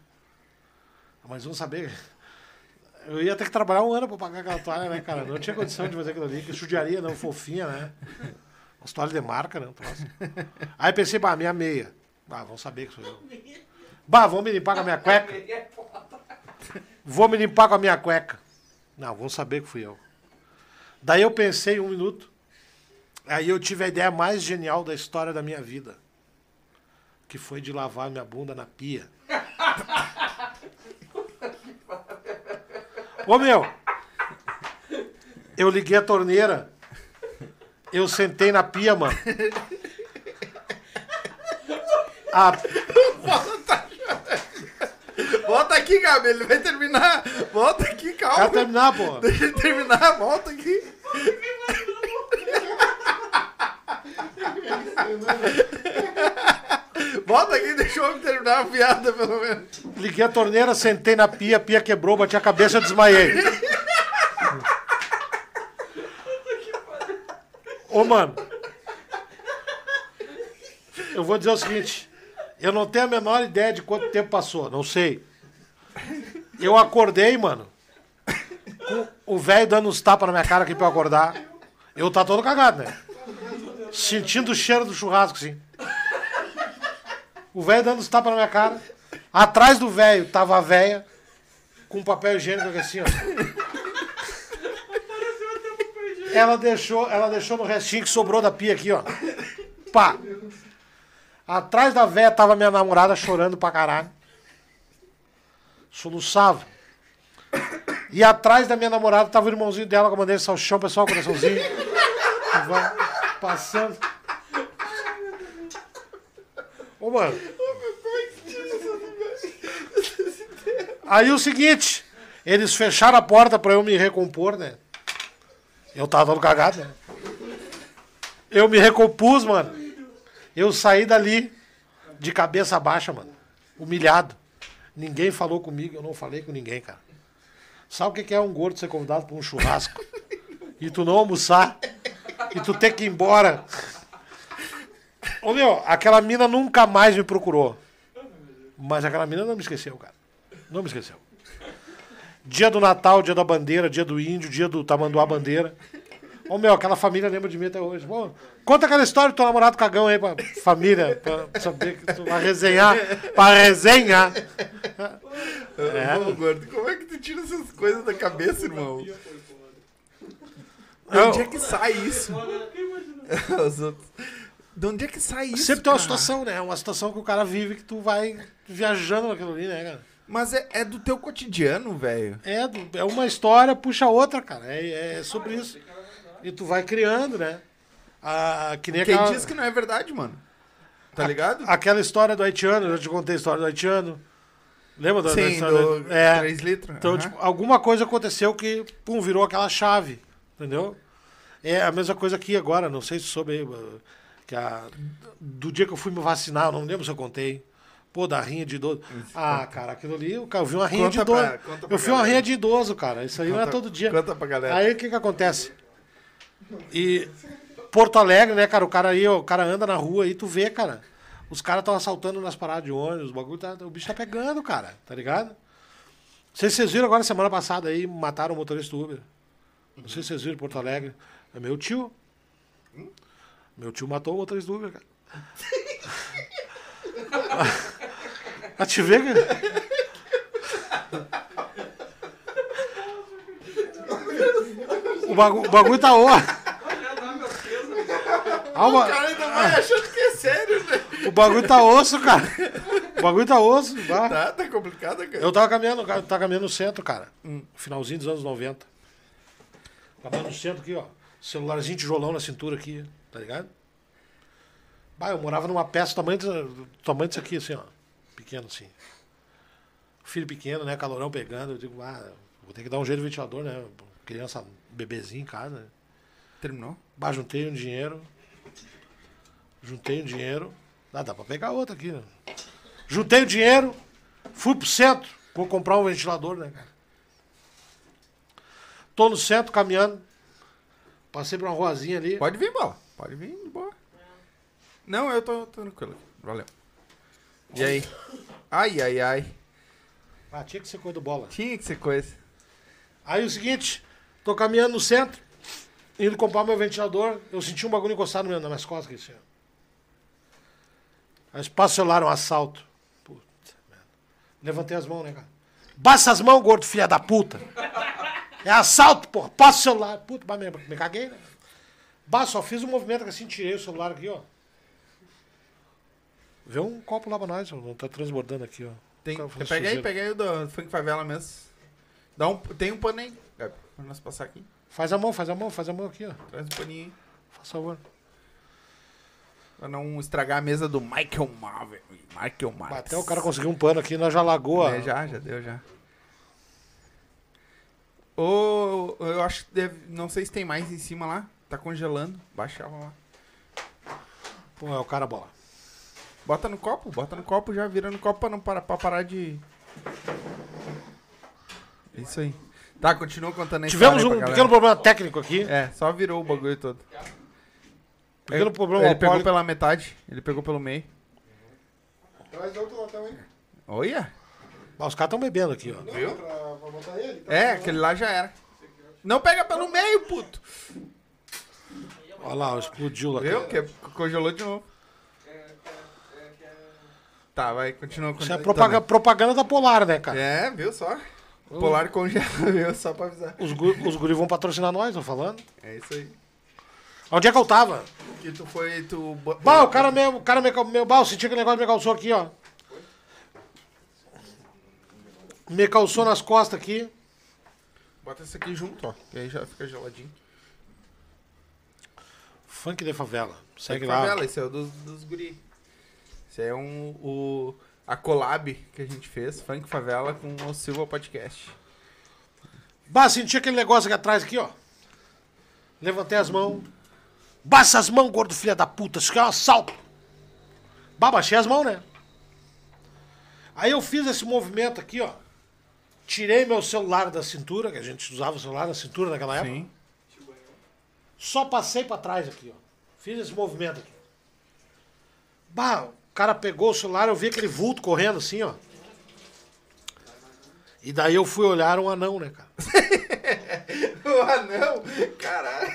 Speaker 2: Mas vamos saber. Eu ia ter que trabalhar um ano pra pagar aquela toalha, né, cara? Não tinha condição de fazer aquilo ali, que judiaria, não, fofinha, né? Umas toalhas de marca, né? um. Aí pensei, bah, minha meia. Bah, vão saber que sou eu. Bah, vão me limpar com a minha cueca. Vou me limpar com a minha cueca. Não, vão saber que fui eu. Daí eu pensei um minuto. Aí eu tive a ideia mais genial da história da minha vida. Que foi de lavar minha bunda na pia. Ô meu! Eu liguei a torneira. Eu sentei na pia, mano. A,
Speaker 1: Volta aqui, Gabi, ele vai terminar. Volta aqui, calma.
Speaker 2: quero terminar, pô.
Speaker 1: Deixa ele terminar, volta aqui. Volta aqui, deixa o homem terminar a piada, pelo menos.
Speaker 2: Liguei a torneira, sentei na pia, a pia quebrou, bati a cabeça e desmaiei. Ô, mano. Eu vou dizer o seguinte. Eu não tenho a menor ideia de quanto tempo passou, não sei. Eu acordei, mano. O velho dando uns tapas na minha cara aqui pra eu acordar. Eu tá todo cagado, né? Sentindo o cheiro do churrasco, assim. O velho dando os tapas na minha cara. Atrás do velho tava a véia com papel higiênico assim, ó. Ela deixou, ela deixou no restinho que sobrou da pia aqui, ó. Pá. Atrás da véia tava minha namorada chorando pra caralho. Soluçava. E atrás da minha namorada tava o irmãozinho dela com a bandeira de salchão, pessoal, coraçãozinho. Passando. Ô, mano. Aí o seguinte, eles fecharam a porta pra eu me recompor, né? Eu tava todo cagado, né? Eu me recompus, mano. Eu saí dali de cabeça baixa, mano. Humilhado. Ninguém falou comigo, eu não falei com ninguém, cara. Sabe o que que é um gordo ser convidado pra um churrasco? E tu não almoçar? E tu ter que ir embora? Ô meu, aquela mina nunca mais me procurou. Mas aquela mina não me esqueceu, cara. Não me esqueceu. Dia do Natal, dia da bandeira, dia do índio, dia do tamanduá bandeira. Ô meu, aquela família lembra de mim até hoje. Pô, conta aquela história do teu namorado cagão aí pra família, pra saber que tu vai resenhar. Pra resenhar. É.
Speaker 1: Ô, gordo, como é que tu tira essas coisas da cabeça, irmão?
Speaker 2: Eu-
Speaker 1: onde é que sai isso? Os outros. De onde é que sai isso?
Speaker 2: Sempre tem uma
Speaker 1: cara?
Speaker 2: situação, né? Uma situação que o cara vive que tu vai viajando naquilo ali, né, cara?
Speaker 1: Mas é, é do teu cotidiano, velho.
Speaker 2: É, do- é uma história, puxa outra, cara. É, é sobre isso. E tu vai criando, né? Ah, que nem
Speaker 1: Quem
Speaker 2: aquela,
Speaker 1: diz que não é verdade, mano. Tá ligado?
Speaker 2: aquela história do haitiano, eu já te contei a história do haitiano. Lembra da, da
Speaker 1: Sim,
Speaker 2: história
Speaker 1: do
Speaker 2: É.
Speaker 1: 3 litros.
Speaker 2: Então,
Speaker 1: aham.
Speaker 2: tipo, alguma coisa aconteceu que, pum, virou aquela chave, entendeu? É a mesma coisa aqui agora, não sei se soube que a, do dia que eu fui me vacinar, eu não lembro se eu contei. Pô, da rinha de idoso. Ah, cara, aquilo ali, eu, vi uma rinha
Speaker 1: Conta
Speaker 2: de idoso.
Speaker 1: pra- conta
Speaker 2: eu vi uma rinha de idoso, cara. Isso aí não é
Speaker 1: Conta-
Speaker 2: todo dia.
Speaker 1: Conta pra galera.
Speaker 2: Aí o que que acontece? E Porto Alegre, né, cara? O cara aí, o cara anda na rua aí, tu vê, cara. Os caras estão assaltando nas paradas de ônibus, o bagulho tá. O bicho tá pegando, cara, tá ligado? Não sei se vocês viram agora, semana passada aí, mataram o motorista do Uber. Não sei se vocês viram em Porto Alegre. É meu tio. Meu tio matou o motorista do Uber, cara. A te ver, cara? O bagulho, o bagulho tá ó. Ah, o,
Speaker 1: cara ainda vai achando que é sério, né?
Speaker 2: o bagulho tá osso, cara. O bagulho tá osso.
Speaker 1: Tá, tá complicado, cara.
Speaker 2: Eu tava caminhando, cara, tava caminhando no centro, cara. Finalzinho dos anos 90. Caminhando no centro aqui, ó. Celularzinho tijolão na cintura aqui, tá ligado? Bah, eu morava numa peça do tamanho, do tamanho disso aqui, assim, ó. Pequeno, assim. Filho pequeno, né? Calorão pegando. Eu digo, ah, vou ter que dar um jeito de ventilador, né? Criança, bebezinho em casa, né?
Speaker 1: Terminou?
Speaker 2: Bah, juntei um dinheiro. Juntei um dinheiro. Ah, dá pra pegar outra aqui, né? Juntei o dinheiro, fui pro centro, vou comprar um ventilador, né, cara? Tô no centro caminhando. Passei por uma ruazinha ali.
Speaker 1: Pode vir, bola. Pode vir, de boa. Não, eu tô, tô tranquilo. Valeu. E aí? Ai, ai, ai.
Speaker 2: Ah, tinha que ser coisa do bola.
Speaker 1: Tinha que ser coisa.
Speaker 2: Aí o seguinte, tô caminhando no centro, indo comprar meu ventilador, eu senti um bagulho encostado no meu- nas costas aqui, assim. Aí passa o celular, um assalto. Puta merda. Levantei as mãos, né, cara? Baixa as mãos, gordo, filha da puta. É assalto, porra. Passa o celular. Puta, mas me, me caguei, né? Bah, só fiz um movimento que assim, tirei o celular aqui, ó. Vê um copo lá pra nós, ó. Tá transbordando aqui, ó.
Speaker 1: Tem, pega aí, pega aí o do Funk Favela mesmo. Dá um, tem um pano aí, Gabi, pra nós passar aqui.
Speaker 2: Faz a mão, faz a mão, faz a mão aqui, ó.
Speaker 1: Traz um paninho aí.
Speaker 2: Faz favor.
Speaker 1: Pra não estragar a mesa do Michael Marvel. Michael Marvel.
Speaker 2: Até o cara conseguiu um pano aqui, nós já lagou.
Speaker 1: É, já, já deu, já. Ô, eu acho que deve. Não sei se tem mais em cima lá. Tá congelando. Baixava lá.
Speaker 2: Pô, é o cara bola.
Speaker 1: Bota no copo, bota no copo já, vira no copo pra, não parar, pra parar de. Isso aí. Tá, continua contando aí.
Speaker 2: Tivemos um pequeno problema técnico aqui.
Speaker 1: É, só virou o bagulho todo.
Speaker 2: Pequeno problema
Speaker 1: Ele pegou pela metade, ele pegou pelo meio.
Speaker 4: Traz outro lá também.
Speaker 1: Olha!
Speaker 2: Ah, os caras estão bebendo aqui, ó.
Speaker 1: Viu?
Speaker 4: Pra, pra botar ele. tá?
Speaker 1: É, aquele lá já era. Não pega pelo meio, puto!
Speaker 2: Olha lá, explodiu lá.
Speaker 1: Viu? Que congelou de novo. Tá, vai, continua
Speaker 2: Isso é
Speaker 1: contando.
Speaker 2: propaga- propaganda da Polar, né, cara?
Speaker 1: É, viu só? Polar congela, viu? Só pra avisar.
Speaker 2: Os, gu- os guris vão patrocinar nós, tô falando.
Speaker 1: É isso aí.
Speaker 2: Onde é que eu tava?
Speaker 1: Que tu foi, tu...
Speaker 2: Bah, o cara meu, o cara me, meu, bah, eu senti aquele negócio me calçou aqui, ó. Me calçou nas costas aqui.
Speaker 1: Bota esse aqui junto, ó. Que aí já fica geladinho.
Speaker 2: Funk de favela. Segue
Speaker 1: Segue
Speaker 2: lá.
Speaker 1: favela, esse é o dos, dos guri. Esse é um, o, a collab que a gente fez, Funk Favela com o Silva Podcast.
Speaker 2: Bah, senti aquele negócio aqui atrás aqui, ó. Levantei as mãos. Baixa as mãos, gordo filha da puta. Isso aqui é um assalto. Bah, baixei as mãos, né? Aí eu fiz esse movimento aqui, ó. Tirei meu celular da cintura, que a gente usava o celular na cintura naquela época.
Speaker 1: Sim.
Speaker 2: Só passei pra trás aqui, ó. Fiz esse movimento aqui. Bah, o cara pegou o celular, eu vi aquele vulto correndo assim, ó. E daí eu fui olhar um anão, né, cara?
Speaker 1: O anão, caralho.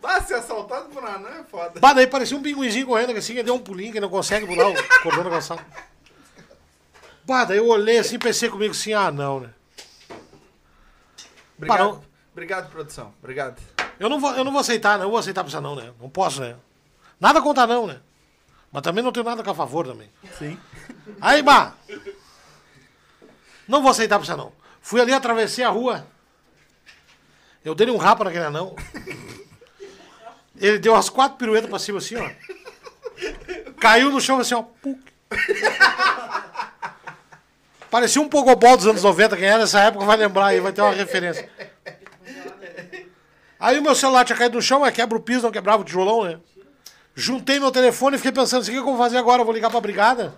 Speaker 1: Bah, ser assaltado por um anão é foda.
Speaker 2: Bah, daí parecia um pinguinzinho correndo, assim, que deu um pulinho, que não consegue pular o cordão da calçada. Bah, daí eu olhei assim e pensei comigo assim, ah, não, né?
Speaker 1: Obrigado,
Speaker 2: Parou.
Speaker 1: obrigado produção. Obrigado.
Speaker 2: Eu não vou, eu não vou aceitar, não. Eu vou aceitar pra isso não, né? Não posso, né? Nada contra não, né? Mas também não tenho nada com a favor também.
Speaker 1: Sim.
Speaker 2: Aí, bah! Não vou aceitar pra isso não. Fui ali, atravessei a rua. Eu dei um rapa naquele anão. Ele deu as quatro piruetas pra cima assim, ó. Caiu no chão assim, ó. Puc. Parecia um pogobol dos anos 90. Quem é dessa época vai lembrar aí, vai ter uma referência. Aí o meu celular tinha caído no chão, mas quebra o piso, não quebrava o tijolão, né? Juntei meu telefone e fiquei pensando assim, o que que eu vou fazer agora? Eu vou ligar pra brigada?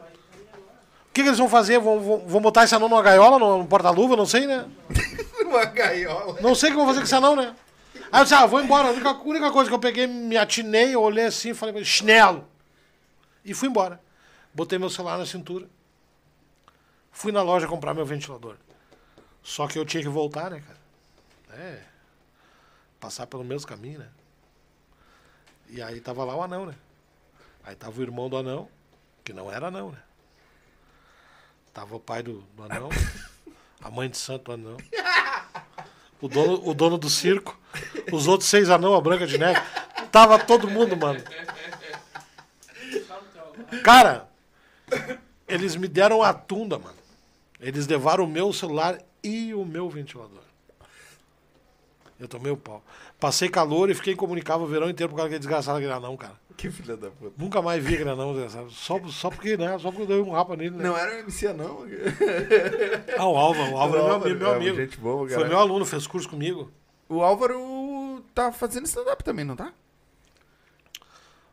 Speaker 2: O que, que eles vão fazer? Vão, vão, vão botar esse anão numa gaiola, no, no porta-luva? Não sei, né?
Speaker 1: Uma gaiola.
Speaker 2: Não sei o que vão fazer com esse anão, né? Aí eu disse, ah, vou embora. A única, a única coisa que eu peguei, me atinei, eu olhei assim e falei, chinelo. E fui embora. Botei meu celular na cintura. Fui na loja comprar meu ventilador. Só que eu tinha que voltar, né, cara? É. Passar pelo mesmo caminho, né? E aí tava lá o anão, né? Aí tava o irmão do anão, que não era anão, né? Tava o pai do, do anão, a mãe de santo do anão, o dono, o dono do circo, os outros seis anão, a Branca de Neve. Tava todo mundo, mano. Cara, eles me deram a tunda, mano. Eles levaram o meu celular e o meu ventilador. Eu tomei o pau. Passei calor e fiquei incomunicável o verão inteiro por causa daquele desgraçado daquele anão, cara.
Speaker 1: Que filha da puta.
Speaker 2: Nunca mais vi aquele anão, desgraçado. Só, só porque, né? Só porque eu dei um rapa nele, né?
Speaker 1: Não era o MC, não.
Speaker 2: Ah, o Álvaro. O Álvaro é meu, amigo- meu
Speaker 1: É,
Speaker 2: amigo.
Speaker 1: gente boa,
Speaker 2: Foi meu aluno, fez curso comigo.
Speaker 1: O Álvaro tá fazendo stand-up também, não tá?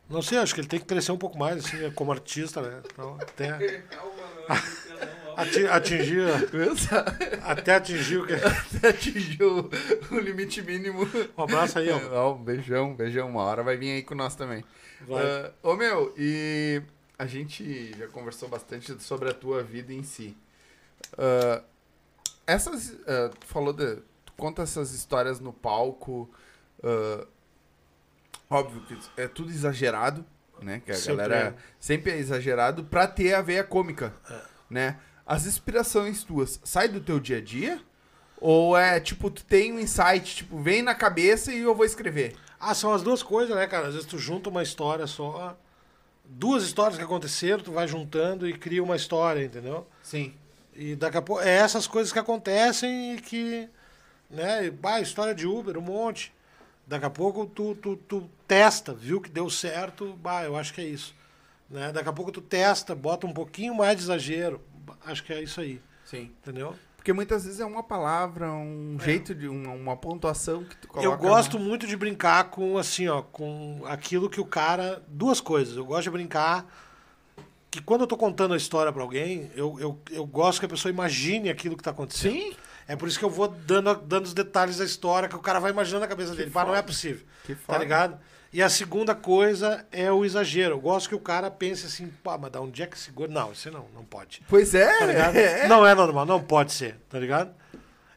Speaker 2: Não sei, acho que ele tem que crescer um pouco mais, assim, como artista, né? Então, até ati- atingir, até atingir o que...
Speaker 1: Atingiu o limite mínimo.
Speaker 2: Um abraço aí, ó.
Speaker 1: Ó, um beijão, beijão. Uma hora vai vir aí com nós também.
Speaker 2: Vai.
Speaker 1: Ah, ô, meu, e a gente já conversou bastante sobre a tua vida em si. Ah, essas. ah, tu falou de. Tu conta essas histórias no palco. ah, óbvio que é tudo exagerado, né? Que a
Speaker 2: Sempre
Speaker 1: galera
Speaker 2: é.
Speaker 1: sempre é exagerado pra ter a veia cômica, né? As inspirações tuas saem do teu dia a dia? Ou é tipo, tu tem um insight, tipo, vem na cabeça e eu vou escrever?
Speaker 2: Ah, são as duas coisas, né, cara? Às vezes tu junta uma história só, duas histórias que aconteceram, tu vai juntando e cria uma história, entendeu?
Speaker 1: Sim.
Speaker 2: E daqui a pouco é essas coisas que acontecem e que, né, e, bah, história de Uber, um monte. Daqui a pouco tu, tu, tu testa, viu que deu certo, bah, eu acho que é isso. Né? Daqui a pouco tu testa, bota um pouquinho mais de exagero, acho que é isso aí,
Speaker 1: Sim.
Speaker 2: entendeu?
Speaker 1: Porque muitas vezes é uma palavra, um jeito de. Uma, uma pontuação que tu coloca.
Speaker 2: Eu gosto muito de brincar com assim, ó, com aquilo que o cara. Duas coisas. Eu gosto de brincar que quando eu tô contando a história pra alguém, eu, eu, eu gosto que a pessoa imagine aquilo que tá acontecendo.
Speaker 1: Sim.
Speaker 2: É por isso que eu vou dando, dando os detalhes da história que o cara vai imaginando na cabeça dele. Pá, não é
Speaker 1: foda.
Speaker 2: possível.
Speaker 1: Que
Speaker 2: Tá
Speaker 1: foda.
Speaker 2: ligado? E a segunda coisa é o exagero. Eu gosto que o cara pense assim, pá, mas da onde é que segura? Não, isso não, não pode.
Speaker 1: Pois é.
Speaker 2: Tá ligado?
Speaker 1: é.
Speaker 2: Não é normal, não pode ser, tá ligado?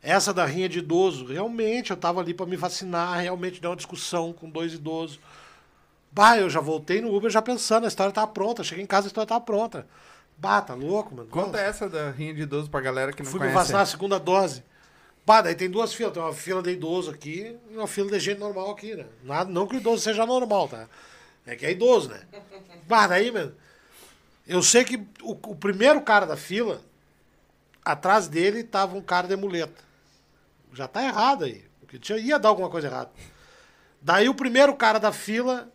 Speaker 2: Essa da rinha de idoso, realmente eu tava ali pra me vacinar, realmente deu uma discussão com dois idosos. Bah, eu já voltei no Uber já pensando, a história tava pronta. Cheguei em casa, a história tava pronta. Bah, tá louco, mano.
Speaker 1: Conta
Speaker 2: Nossa.
Speaker 1: essa da rinha de idoso pra galera que não
Speaker 2: Fui me
Speaker 1: conhece.
Speaker 2: vacinar a segunda dose. Bah, daí tem duas filas. Tem uma fila de idoso aqui e uma fila de gente normal aqui, né? Nada, não que o idoso seja normal, tá? É que é idoso, né? Bah, daí, mano. Eu sei que o, o primeiro cara da fila, atrás dele tava um cara de muleta. Já tá errado aí. Porque tinha, ia dar alguma coisa errada. Daí o primeiro cara da fila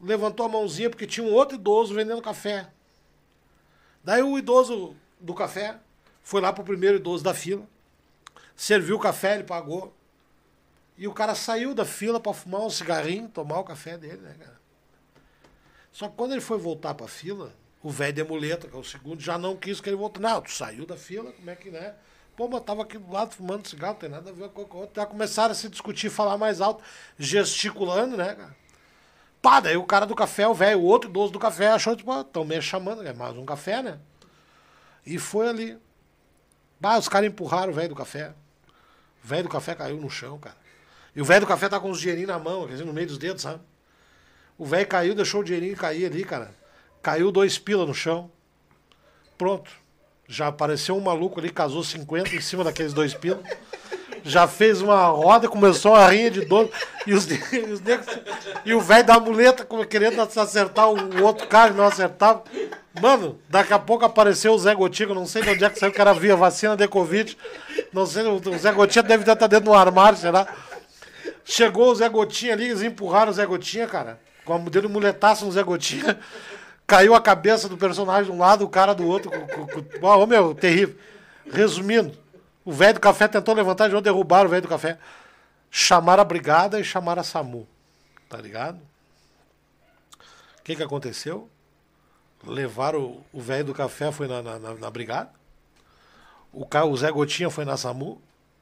Speaker 2: levantou a mãozinha porque tinha um outro idoso vendendo café. Daí o idoso do café foi lá pro primeiro idoso da fila, serviu o café, ele pagou. E o cara saiu da fila pra fumar um cigarrinho, tomar o café dele, né, cara? Só que quando ele foi voltar pra fila, o velho de muleta, que é o segundo, já não quis que ele voltasse. Não, tu saiu da fila, como é que, né? Pô, mas tava aqui do lado fumando cigarro, não tem nada a ver com o outro. Já começaram a se discutir, falar mais alto, gesticulando, né, cara? Pá, daí o cara do café, o velho, o outro idoso do café, achou, tipo, estão meio chamando, é mais um café, né? E foi ali. Bah, os caras empurraram o velho do café. O velho do café caiu no chão, cara. E o velho do café tá com os dinheirinhos na mão, quer dizer, no meio dos dedos, sabe? O velho caiu, deixou o dinheirinho cair ali, cara. Caiu dois pila no chão. Pronto. Já apareceu um maluco ali, casou 50 em cima daqueles dois pila. Já fez uma roda, começou a rinha de dono. E, os, os negros- e o velho da muleta querendo acertar o outro cara e não acertava. Mano, daqui a pouco apareceu o Zé eu não sei de onde é que saiu, que era via vacina de Covid. Não sei, o Zé Gotinha deve estar dentro do armário, será? Chegou o Zé Gotinha ali, eles empurraram o Zé Gotinha, cara. Com a dedo muletaço no Zé Gotinha. Caiu a cabeça do personagem de um lado, o cara do outro. Com... Ó, meu, terrível. Resumindo, o velho do café tentou levantar de onde derrubaram o velho do café. Chamaram a brigada e chamaram a SAMU. Tá ligado? O que que aconteceu? Levaram o velho do café, foi na, na, na- brigada. O, o Zé Gotinha foi na SAMU.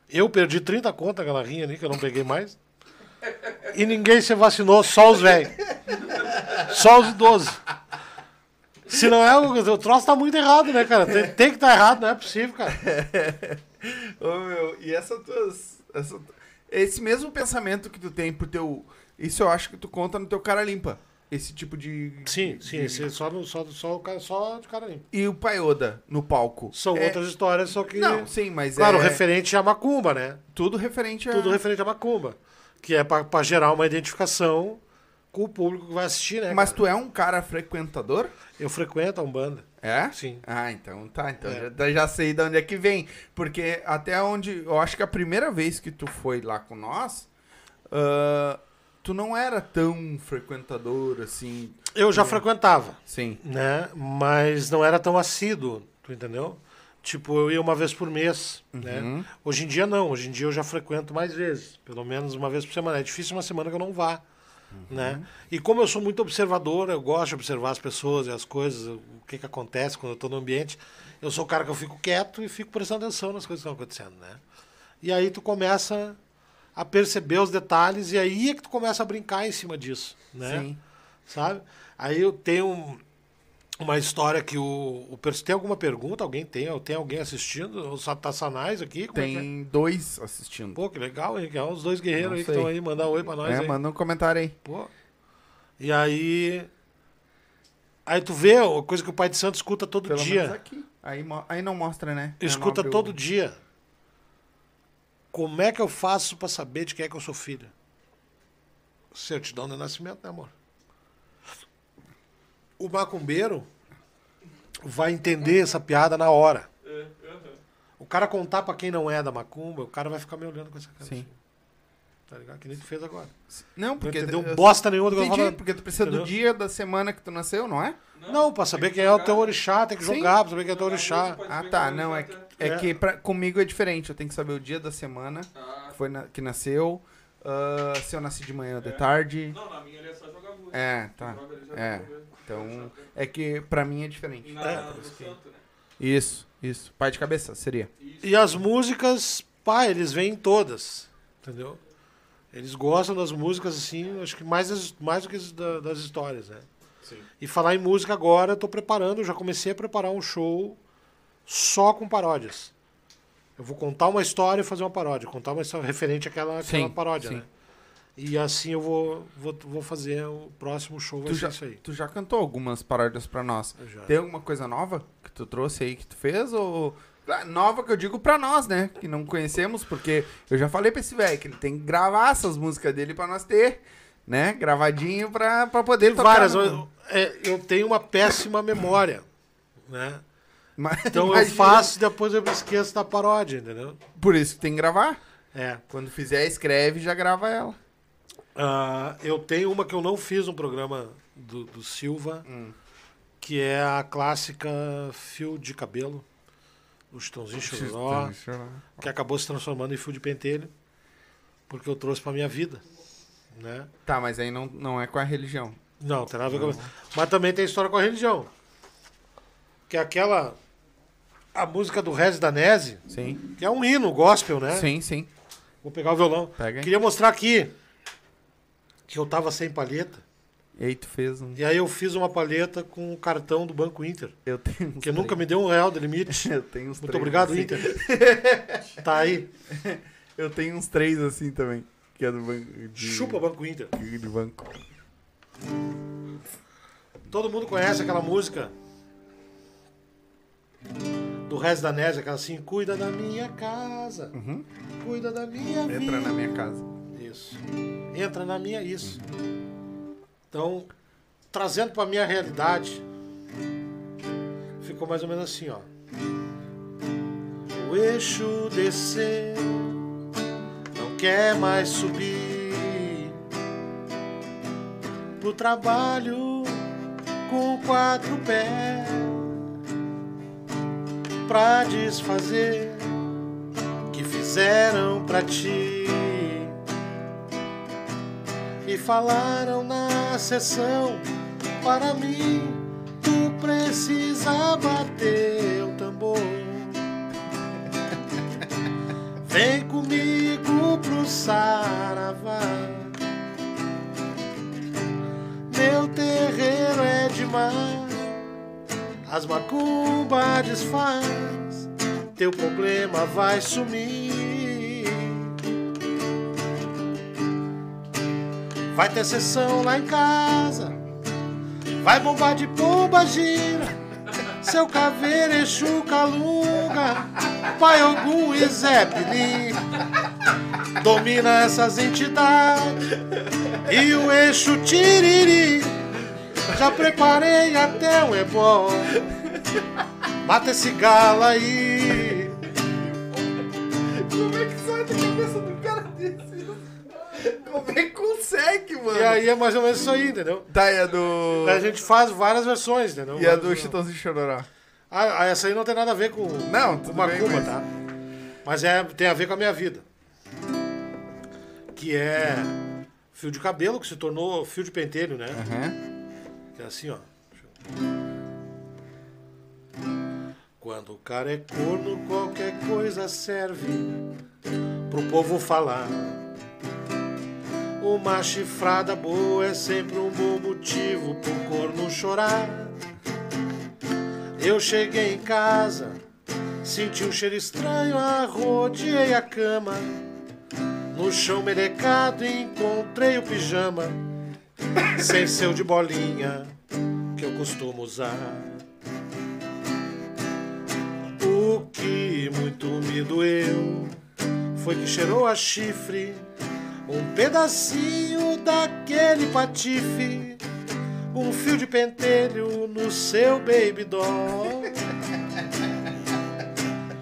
Speaker 2: Eu perdi 30 contas aquela rinha ali, que eu não peguei mais. e ninguém se vacinou, só os velhos. Só os idosos. Se não é, o, troço tá muito errado, né, cara? Tem, tem que estar errado, não é possível, cara.
Speaker 1: Ô, meu, e essa tuas. essa- esse mesmo pensamento que tu tem pro teu. Isso eu acho que tu conta no teu cara limpa. Esse tipo de.
Speaker 2: Sim,
Speaker 1: de-
Speaker 2: sim, esse é só, no- só, só, o cara- só de cara limpo.
Speaker 1: E o Paioda no palco.
Speaker 2: São
Speaker 1: É-
Speaker 2: outras histórias, só que.
Speaker 1: Não, sim, mas
Speaker 2: claro,
Speaker 1: é.
Speaker 2: referente à macumba, né?
Speaker 1: Tudo referente a.
Speaker 2: Tudo referente à macumba. Que é pra, pra gerar uma identificação com o público que vai assistir, né?
Speaker 1: Mas
Speaker 2: cara?
Speaker 1: tu é um cara frequentador?
Speaker 2: Eu frequento a Umbanda.
Speaker 1: É?
Speaker 2: Sim.
Speaker 1: Ah, então tá. Então
Speaker 2: É.
Speaker 1: já, já sei de onde é que vem. Porque até onde. Eu acho que a primeira vez que tu foi lá com nós, ah, tu não era tão frequentador assim.
Speaker 2: Eu já frequentava,
Speaker 1: Sim.
Speaker 2: né? Mas não era tão assíduo, tu entendeu? Tipo, eu ia uma vez por mês, né?
Speaker 1: Uhum.
Speaker 2: Hoje em dia não, hoje em dia eu já frequento mais vezes, pelo menos uma vez por semana. É difícil uma semana que eu não vá, né? E como eu sou muito observador, eu gosto de observar as pessoas e as coisas, o que que acontece quando eu estou no ambiente. Eu sou o cara que eu fico quieto e fico prestando atenção nas coisas que estão acontecendo, né? E aí tu começa a perceber os detalhes e aí é que tu começa a brincar em cima disso, né?
Speaker 1: Sim.
Speaker 2: sabe? Aí eu tenho uma história que o, o tem alguma pergunta? Alguém tem? Tem alguém assistindo? Os Satanás aqui? Como é que é?
Speaker 1: Tem dois assistindo.
Speaker 2: Pô, que legal, hein? Que é os dois guerreiros
Speaker 1: Não
Speaker 2: aí que estão aí, mandar oi pra nós
Speaker 1: é,
Speaker 2: aí.
Speaker 1: manda um comentário aí.
Speaker 2: Pô. E aí. Aí tu vê a coisa que o Pai de Santo escuta todo
Speaker 1: Pelo
Speaker 2: dia.
Speaker 1: Aí, aí não mostra, né? É,
Speaker 2: Escuta
Speaker 1: não
Speaker 2: todo dia. Como é que eu faço pra saber de quem é que eu sou filho? Certidão de nascimento, né, amor? O macumbeiro vai entender essa piada na hora.
Speaker 3: É.
Speaker 2: O cara contar pra quem não é da macumba, o cara vai ficar me olhando com essa cara.
Speaker 1: Sim.
Speaker 2: assim. Tá ligado? Que nem tu fez agora.
Speaker 1: Não,
Speaker 2: Não
Speaker 1: porque.
Speaker 2: entendeu
Speaker 1: eu-
Speaker 2: bosta nenhuma do que eu tô falando.
Speaker 1: porque tu precisa
Speaker 2: Entendeu?
Speaker 1: do dia da semana que tu nasceu, não é?
Speaker 2: Não, pra saber quem é o teu orixá, tem que
Speaker 1: Sim.
Speaker 2: jogar, pra saber quem é o teu
Speaker 3: Não,
Speaker 2: orixá.
Speaker 1: Ah, tá. Não, é que, é
Speaker 2: É.
Speaker 1: que pra, comigo é diferente. Eu tenho que saber o dia da semana
Speaker 3: Ah,
Speaker 1: que, foi na- que nasceu, ah, se eu nasci de manhã ou de tarde.
Speaker 3: Não, na minha ele é só jogar música.
Speaker 1: É, tá. É. Então, é que pra mim é diferente.
Speaker 3: E na,
Speaker 2: É.
Speaker 3: no santo, né?
Speaker 1: Isso, isso. Pai de cabeça, seria.
Speaker 3: Isso.
Speaker 2: E as músicas, pá, eles vêm todas, entendeu? Eles gostam das músicas, assim, acho que mais, as- mais do que as da- das histórias, né?
Speaker 3: Sim.
Speaker 2: E falar em música agora, eu tô preparando, eu já comecei a preparar um show só com paródias. Eu vou contar uma história e fazer uma paródia, contar uma história referente àquela, àquela
Speaker 1: Sim,
Speaker 2: paródia,
Speaker 1: sim.
Speaker 2: né? E assim eu vou, vou, vou fazer o próximo show, vai
Speaker 1: Tu
Speaker 2: ser
Speaker 1: já,
Speaker 2: isso aí.
Speaker 1: tu já cantou algumas paródias pra nós.
Speaker 2: Eu.
Speaker 1: Tem alguma coisa nova que tu trouxe aí que tu fez? Ou. Ah, Nova que eu digo pra nós, né? Que não conhecemos, porque eu já falei pra esse velho que ele tem que gravar essas músicas dele pra nós ter, né? Gravadinho pra, pra poder
Speaker 2: Tem
Speaker 1: tocar.
Speaker 2: várias,
Speaker 1: no-
Speaker 2: eu, é, eu tenho uma péssima memória, né?
Speaker 1: Mas-
Speaker 2: Então eu
Speaker 1: imagina.
Speaker 2: faço e depois eu me esqueço da paródia, entendeu?
Speaker 1: Por isso que tem que gravar.
Speaker 2: É.
Speaker 1: Quando fizer, escreve e já grava ela.
Speaker 2: Ah, eu tenho uma que eu não fiz no programa do, do Silva,
Speaker 1: Hum.
Speaker 2: que é a clássica Fio de Cabelo, do Chitãozinho Chororó, que acabou se transformando em fio de pentelho, porque eu trouxe pra minha vida, né?
Speaker 1: Tá, mas aí não, não é com a religião.
Speaker 2: Não, tem nada a ver com Mas também tem história com a religião. Que é aquela... A música do Rez Danese,
Speaker 1: Sim.
Speaker 2: que é um hino gospel, né?
Speaker 1: Sim, sim.
Speaker 2: Vou pegar o violão. Queria mostrar aqui que eu tava sem palheta.
Speaker 1: E aí tu fez um.
Speaker 2: E aí eu fiz uma palheta com o cartão do Banco Inter.
Speaker 1: Eu tenho
Speaker 2: Que nunca me deu um real de limite.
Speaker 1: Eu tenho uns
Speaker 2: Muito
Speaker 1: três
Speaker 2: obrigado,
Speaker 1: assim.
Speaker 2: Inter. Tá aí.
Speaker 1: Eu tenho uns três assim também. Que é do banco. De,
Speaker 2: Chupa Banco Inter.
Speaker 1: De banco.
Speaker 2: Todo mundo conhece aquela música do Rez Danese, aquela assim, cuida da minha casa,
Speaker 1: Uhum.
Speaker 2: cuida da minha vida.
Speaker 1: Entra na minha casa.
Speaker 2: Isso. Entra na minha isso. Então, trazendo pra minha realidade, ficou mais ou menos assim, ó. O eixo desceu, não quer mais subir pro trabalho com quatro pés pra desfazer que fizeram pra ti falaram na sessão. Para mim tu precisa bater o tambor. Vem comigo pro saravá. Meu terreiro é demais. As macumbas desfaz. Teu problema vai sumir. Vai ter sessão lá em casa, vai bombar de pomba gira. Seu caveiro, Exu, Calunga, Pai Ogum e Zé Pili. Domina essas entidades e o eixo tiriri. Já preparei até um ebó. Mata esse galo aí.
Speaker 1: Como é que sai da cabeça do? Como é que consegue, mano?
Speaker 2: E aí é mais ou menos isso aí, entendeu?
Speaker 1: Tá, e a do.
Speaker 2: A gente faz várias versões, entendeu?
Speaker 1: E a do Chitãozinho Chororó?
Speaker 2: Ah, ah, essa aí não tem nada a ver com,
Speaker 1: Não,
Speaker 2: com
Speaker 1: tudo
Speaker 2: Macumba,
Speaker 1: bem, mas-
Speaker 2: tá? Mas é, tem a ver com a minha vida. Que é fio de cabelo, que se tornou fio de pentelho, né?
Speaker 1: Aham.
Speaker 2: Que é assim, ó. Quando o cara é corno, qualquer coisa serve pro povo falar. Uma chifrada boa é sempre um bom motivo pro corno chorar. Eu cheguei em casa, senti um cheiro estranho, arrodeei a cama. No chão melecado encontrei o pijama sem seu de bolinha que eu costumo usar. O que muito me doeu foi que cheirou a chifre um pedacinho daquele patife, um fio de pentelho no seu baby doll.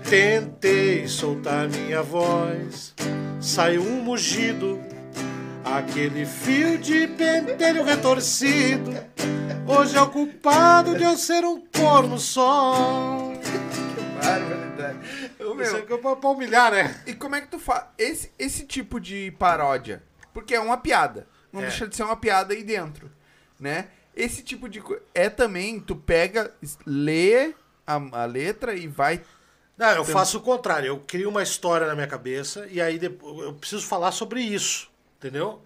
Speaker 2: Tentei soltar minha voz, saiu um mugido, aquele fio de pentelho retorcido. Hoje é o culpado de eu ser um corno só.
Speaker 1: Ô, meu,
Speaker 2: Isso é é pra pra humilhar, né?
Speaker 1: E como é que tu faz esse, esse tipo de paródia? Porque é uma piada. Não
Speaker 2: É.
Speaker 1: deixa de ser uma piada aí dentro, né? Esse tipo de coisa é também tu pega, lê a, a letra e vai
Speaker 2: Não, eu faço o contrário. Eu crio uma história na minha cabeça e aí depois eu preciso falar sobre isso, entendeu?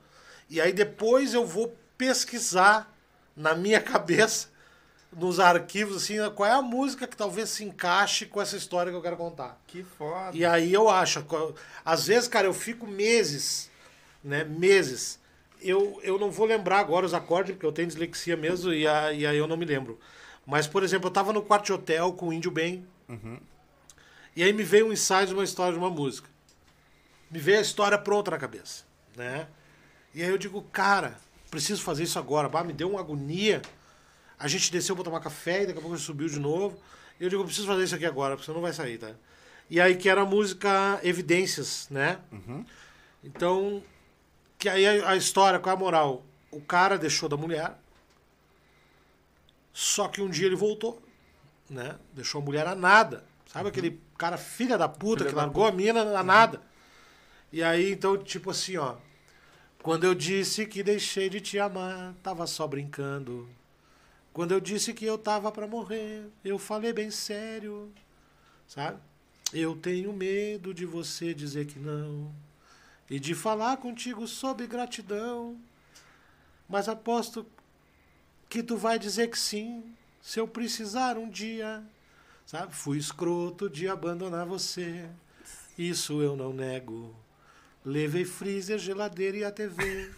Speaker 2: E aí depois eu vou pesquisar na minha cabeça, nos arquivos, assim, qual é a música que talvez se encaixe com essa história que eu quero contar.
Speaker 1: que foda.
Speaker 2: E aí eu acho, às vezes, cara, eu fico meses, né? Meses. Eu, eu não vou lembrar agora os acordes, porque eu tenho dislexia mesmo, e, a- e aí eu não me lembro. Mas, por exemplo, eu tava no quarto de hotel com o Índio Bem, e aí me veio um ensaio de uma história de uma música. Me veio a história pronta na cabeça, né? E aí eu digo, cara, preciso fazer isso agora. Bah, me deu uma agonia. A gente desceu pra tomar café e daqui a pouco a gente subiu de novo. E eu digo, preciso fazer isso aqui agora, porque senão não vai sair, tá? E aí que era a música Evidências, né? Então, que aí a, a história, qual é a moral? O cara deixou da mulher, só que um dia ele voltou, né? Deixou a mulher a nada. Sabe aquele cara filha da puta
Speaker 1: Filha
Speaker 2: que
Speaker 1: da
Speaker 2: largou a mina a nada? E aí, então, tipo assim, ó. Quando eu disse que deixei de te amar, tava só brincando. Quando eu disse que eu tava pra morrer, eu falei bem sério, sabe? Eu tenho medo de você dizer que não e de falar contigo sobre gratidão. Mas aposto que tu vai dizer que sim, se eu precisar um dia. Sabe? Fui escroto de abandonar você. Isso eu não nego. Levei freezer, geladeira e a TV.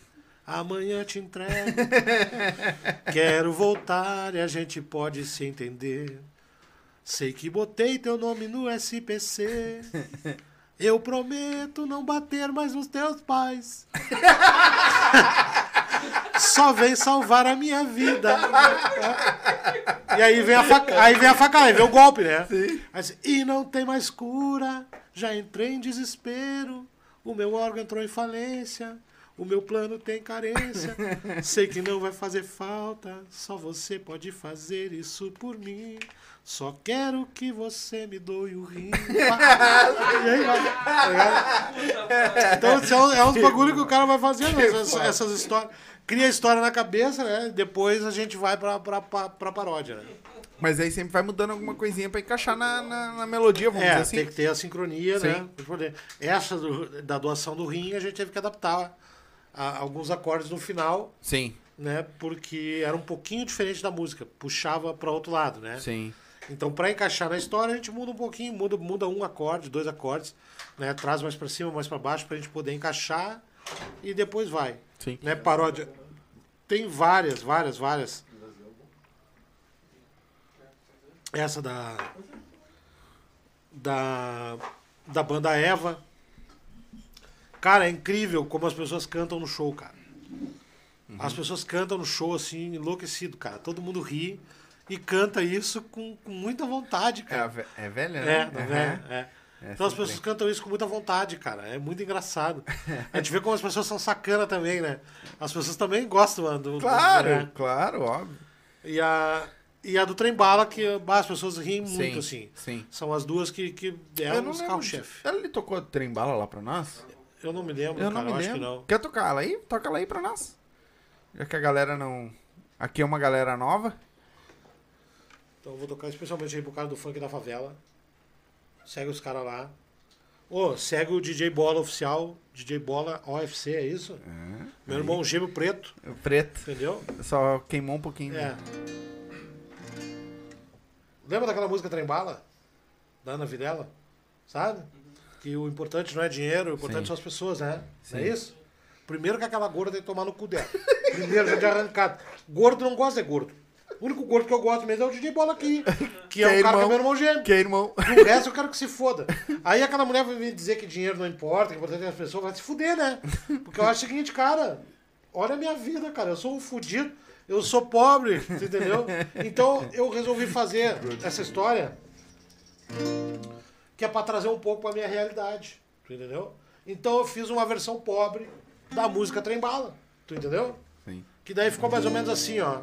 Speaker 2: Amanhã te entrego. Quero voltar e a gente pode se entender. Sei que botei teu nome no SPC. Eu prometo não bater mais nos teus pais. Só vem salvar a minha vida. E aí vem a faca, aí vem a faca, aí vem o golpe, né? Assim, e não tem mais cura, já entrei em desespero, o meu órgão entrou em falência, o meu plano tem carência, sei que não vai fazer falta, só você pode fazer isso por mim. Só quero que você me doe o rim. E aí vai. tá? Então, é, um- é uns bagulho que o cara vai fazendo, essas, essas histórias. Cria a história na cabeça, né? Depois a gente vai pra, pra, pra, pra paródia, né?
Speaker 1: Mas aí sempre vai mudando alguma coisinha pra encaixar na, na, na melodia, vamos
Speaker 2: É,
Speaker 1: dizer assim.
Speaker 2: tem que ter a sincronia,
Speaker 1: Sim.
Speaker 2: né? pra poder- Essa do- da doação do rim, a gente teve que adaptar a- alguns acordes no final,
Speaker 1: Sim.
Speaker 2: né? Porque era um pouquinho diferente da música, puxava para outro lado, né?
Speaker 1: Sim.
Speaker 2: Então, para encaixar na história, a gente muda um pouquinho, muda, muda um acorde, dois acordes, né? Traz mais para cima, mais para baixo, para a gente poder encaixar e depois vai.
Speaker 1: Sim.
Speaker 2: Né? Paródia. Tem várias, várias, várias. Essa da. Da. Da banda Eva. Cara, é incrível como as pessoas cantam no show, cara. As pessoas cantam no show assim, enlouquecido, cara. Todo mundo ri e canta isso com, com muita vontade,
Speaker 1: É,
Speaker 2: cara.
Speaker 1: ve- é velha,
Speaker 2: É,
Speaker 1: né?
Speaker 2: é? É.
Speaker 1: É,
Speaker 2: Então as pessoas cantam isso com muita vontade, cara. É muito engraçado. A gente vê como as pessoas são sacana também, né? As pessoas também gostam mano, do. do-
Speaker 1: Claro,
Speaker 2: né?
Speaker 1: claro, óbvio.
Speaker 2: E a, e a do trem bala, que as pessoas riem muito, assim.
Speaker 1: Sim.
Speaker 2: São as duas que, que é
Speaker 1: lembro.
Speaker 2: carro-chefe.
Speaker 1: Ela tocou trem bala lá pra nós?
Speaker 2: Eu não me lembro,
Speaker 1: Eu
Speaker 2: cara.
Speaker 1: não
Speaker 2: eu
Speaker 1: me
Speaker 2: acho
Speaker 1: lembro.
Speaker 2: que não.
Speaker 1: Quer tocar ela aí? Toca ela aí pra nós. Já que a galera não. Aqui é uma galera nova.
Speaker 2: Então eu vou tocar especialmente aí pro cara do funk da favela. Segue os caras lá. Ô, segue o DJ Bola Oficial, DJ Bola OFC, é isso?
Speaker 1: É,
Speaker 2: Meu irmão gêmeo preto,
Speaker 1: preto.
Speaker 2: entendeu?
Speaker 1: Só queimou um pouquinho.
Speaker 2: É. Lembra daquela música Trem Bala? Da Ana Videla? Sabe? Que o importante não é dinheiro, o importante
Speaker 1: Sim.
Speaker 2: são as pessoas, né? Não é
Speaker 1: Sim.
Speaker 2: isso? Primeiro que aquela gorda tem que tomar no cu dela. Primeiro, já de arrancado. Gordo não gosta de gordo. O único gordo que eu gosto mesmo é o DJ Bola aqui. Que é
Speaker 1: Que é
Speaker 2: o cara que é meu irmão gêmeo.
Speaker 1: Que é, irmão?
Speaker 2: O resto eu quero que se foda. Aí aquela mulher vai me dizer que dinheiro não importa, que o importante é as pessoas, vai se fuder, né? Porque eu acho o seguinte, cara, olha a minha vida, cara. Eu sou um fudido, eu sou pobre, entendeu? Então eu resolvi fazer essa história que é pra trazer um pouco pra minha realidade, tu entendeu? Então eu fiz uma versão pobre da música Trem Bala, tu entendeu?
Speaker 1: Sim.
Speaker 2: Que daí ficou mais ou menos assim, ó.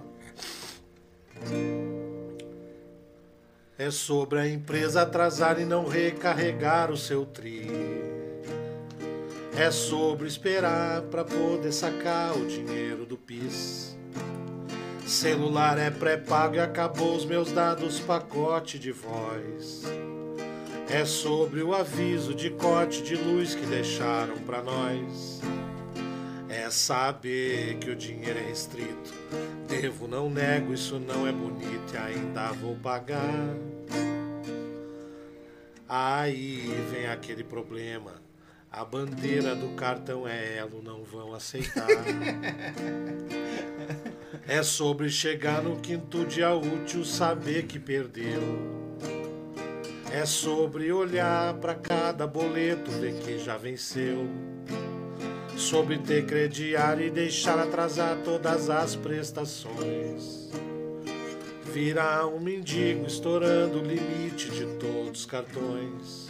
Speaker 2: É sobre a empresa atrasar e não recarregar o seu tri. É sobre esperar para poder sacar o dinheiro do PIS. Celular é pré-pago e acabou os meus dados pacote de voz. É sobre o aviso de corte de luz que deixaram para nós. É saber que o dinheiro é restrito. Devo, não nego, isso não é bonito e ainda vou pagar. Aí vem aquele problema. A bandeira do cartão é elo, não vão aceitar. É sobre chegar no quinto dia útil, saber que perdeu. É sobre olhar para cada boleto, ver que já venceu. Sobre ter crediário e deixar atrasar todas as prestações. Virar um mendigo estourando o limite de todos os cartões.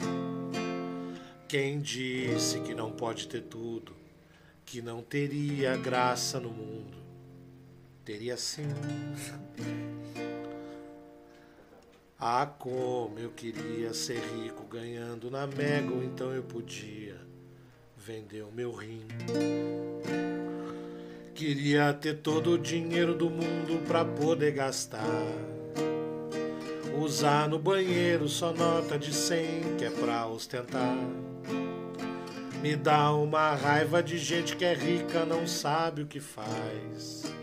Speaker 2: Quem disse que não pode ter tudo, que não teria graça no mundo? Teria sim. Ah, como eu queria ser rico ganhando na Mega, ou então eu podia vender o meu rim. Queria ter todo o dinheiro do mundo pra poder gastar. Usar no banheiro só nota de 100 que é pra ostentar. Me dá uma raiva de gente que é rica, não sabe o que faz.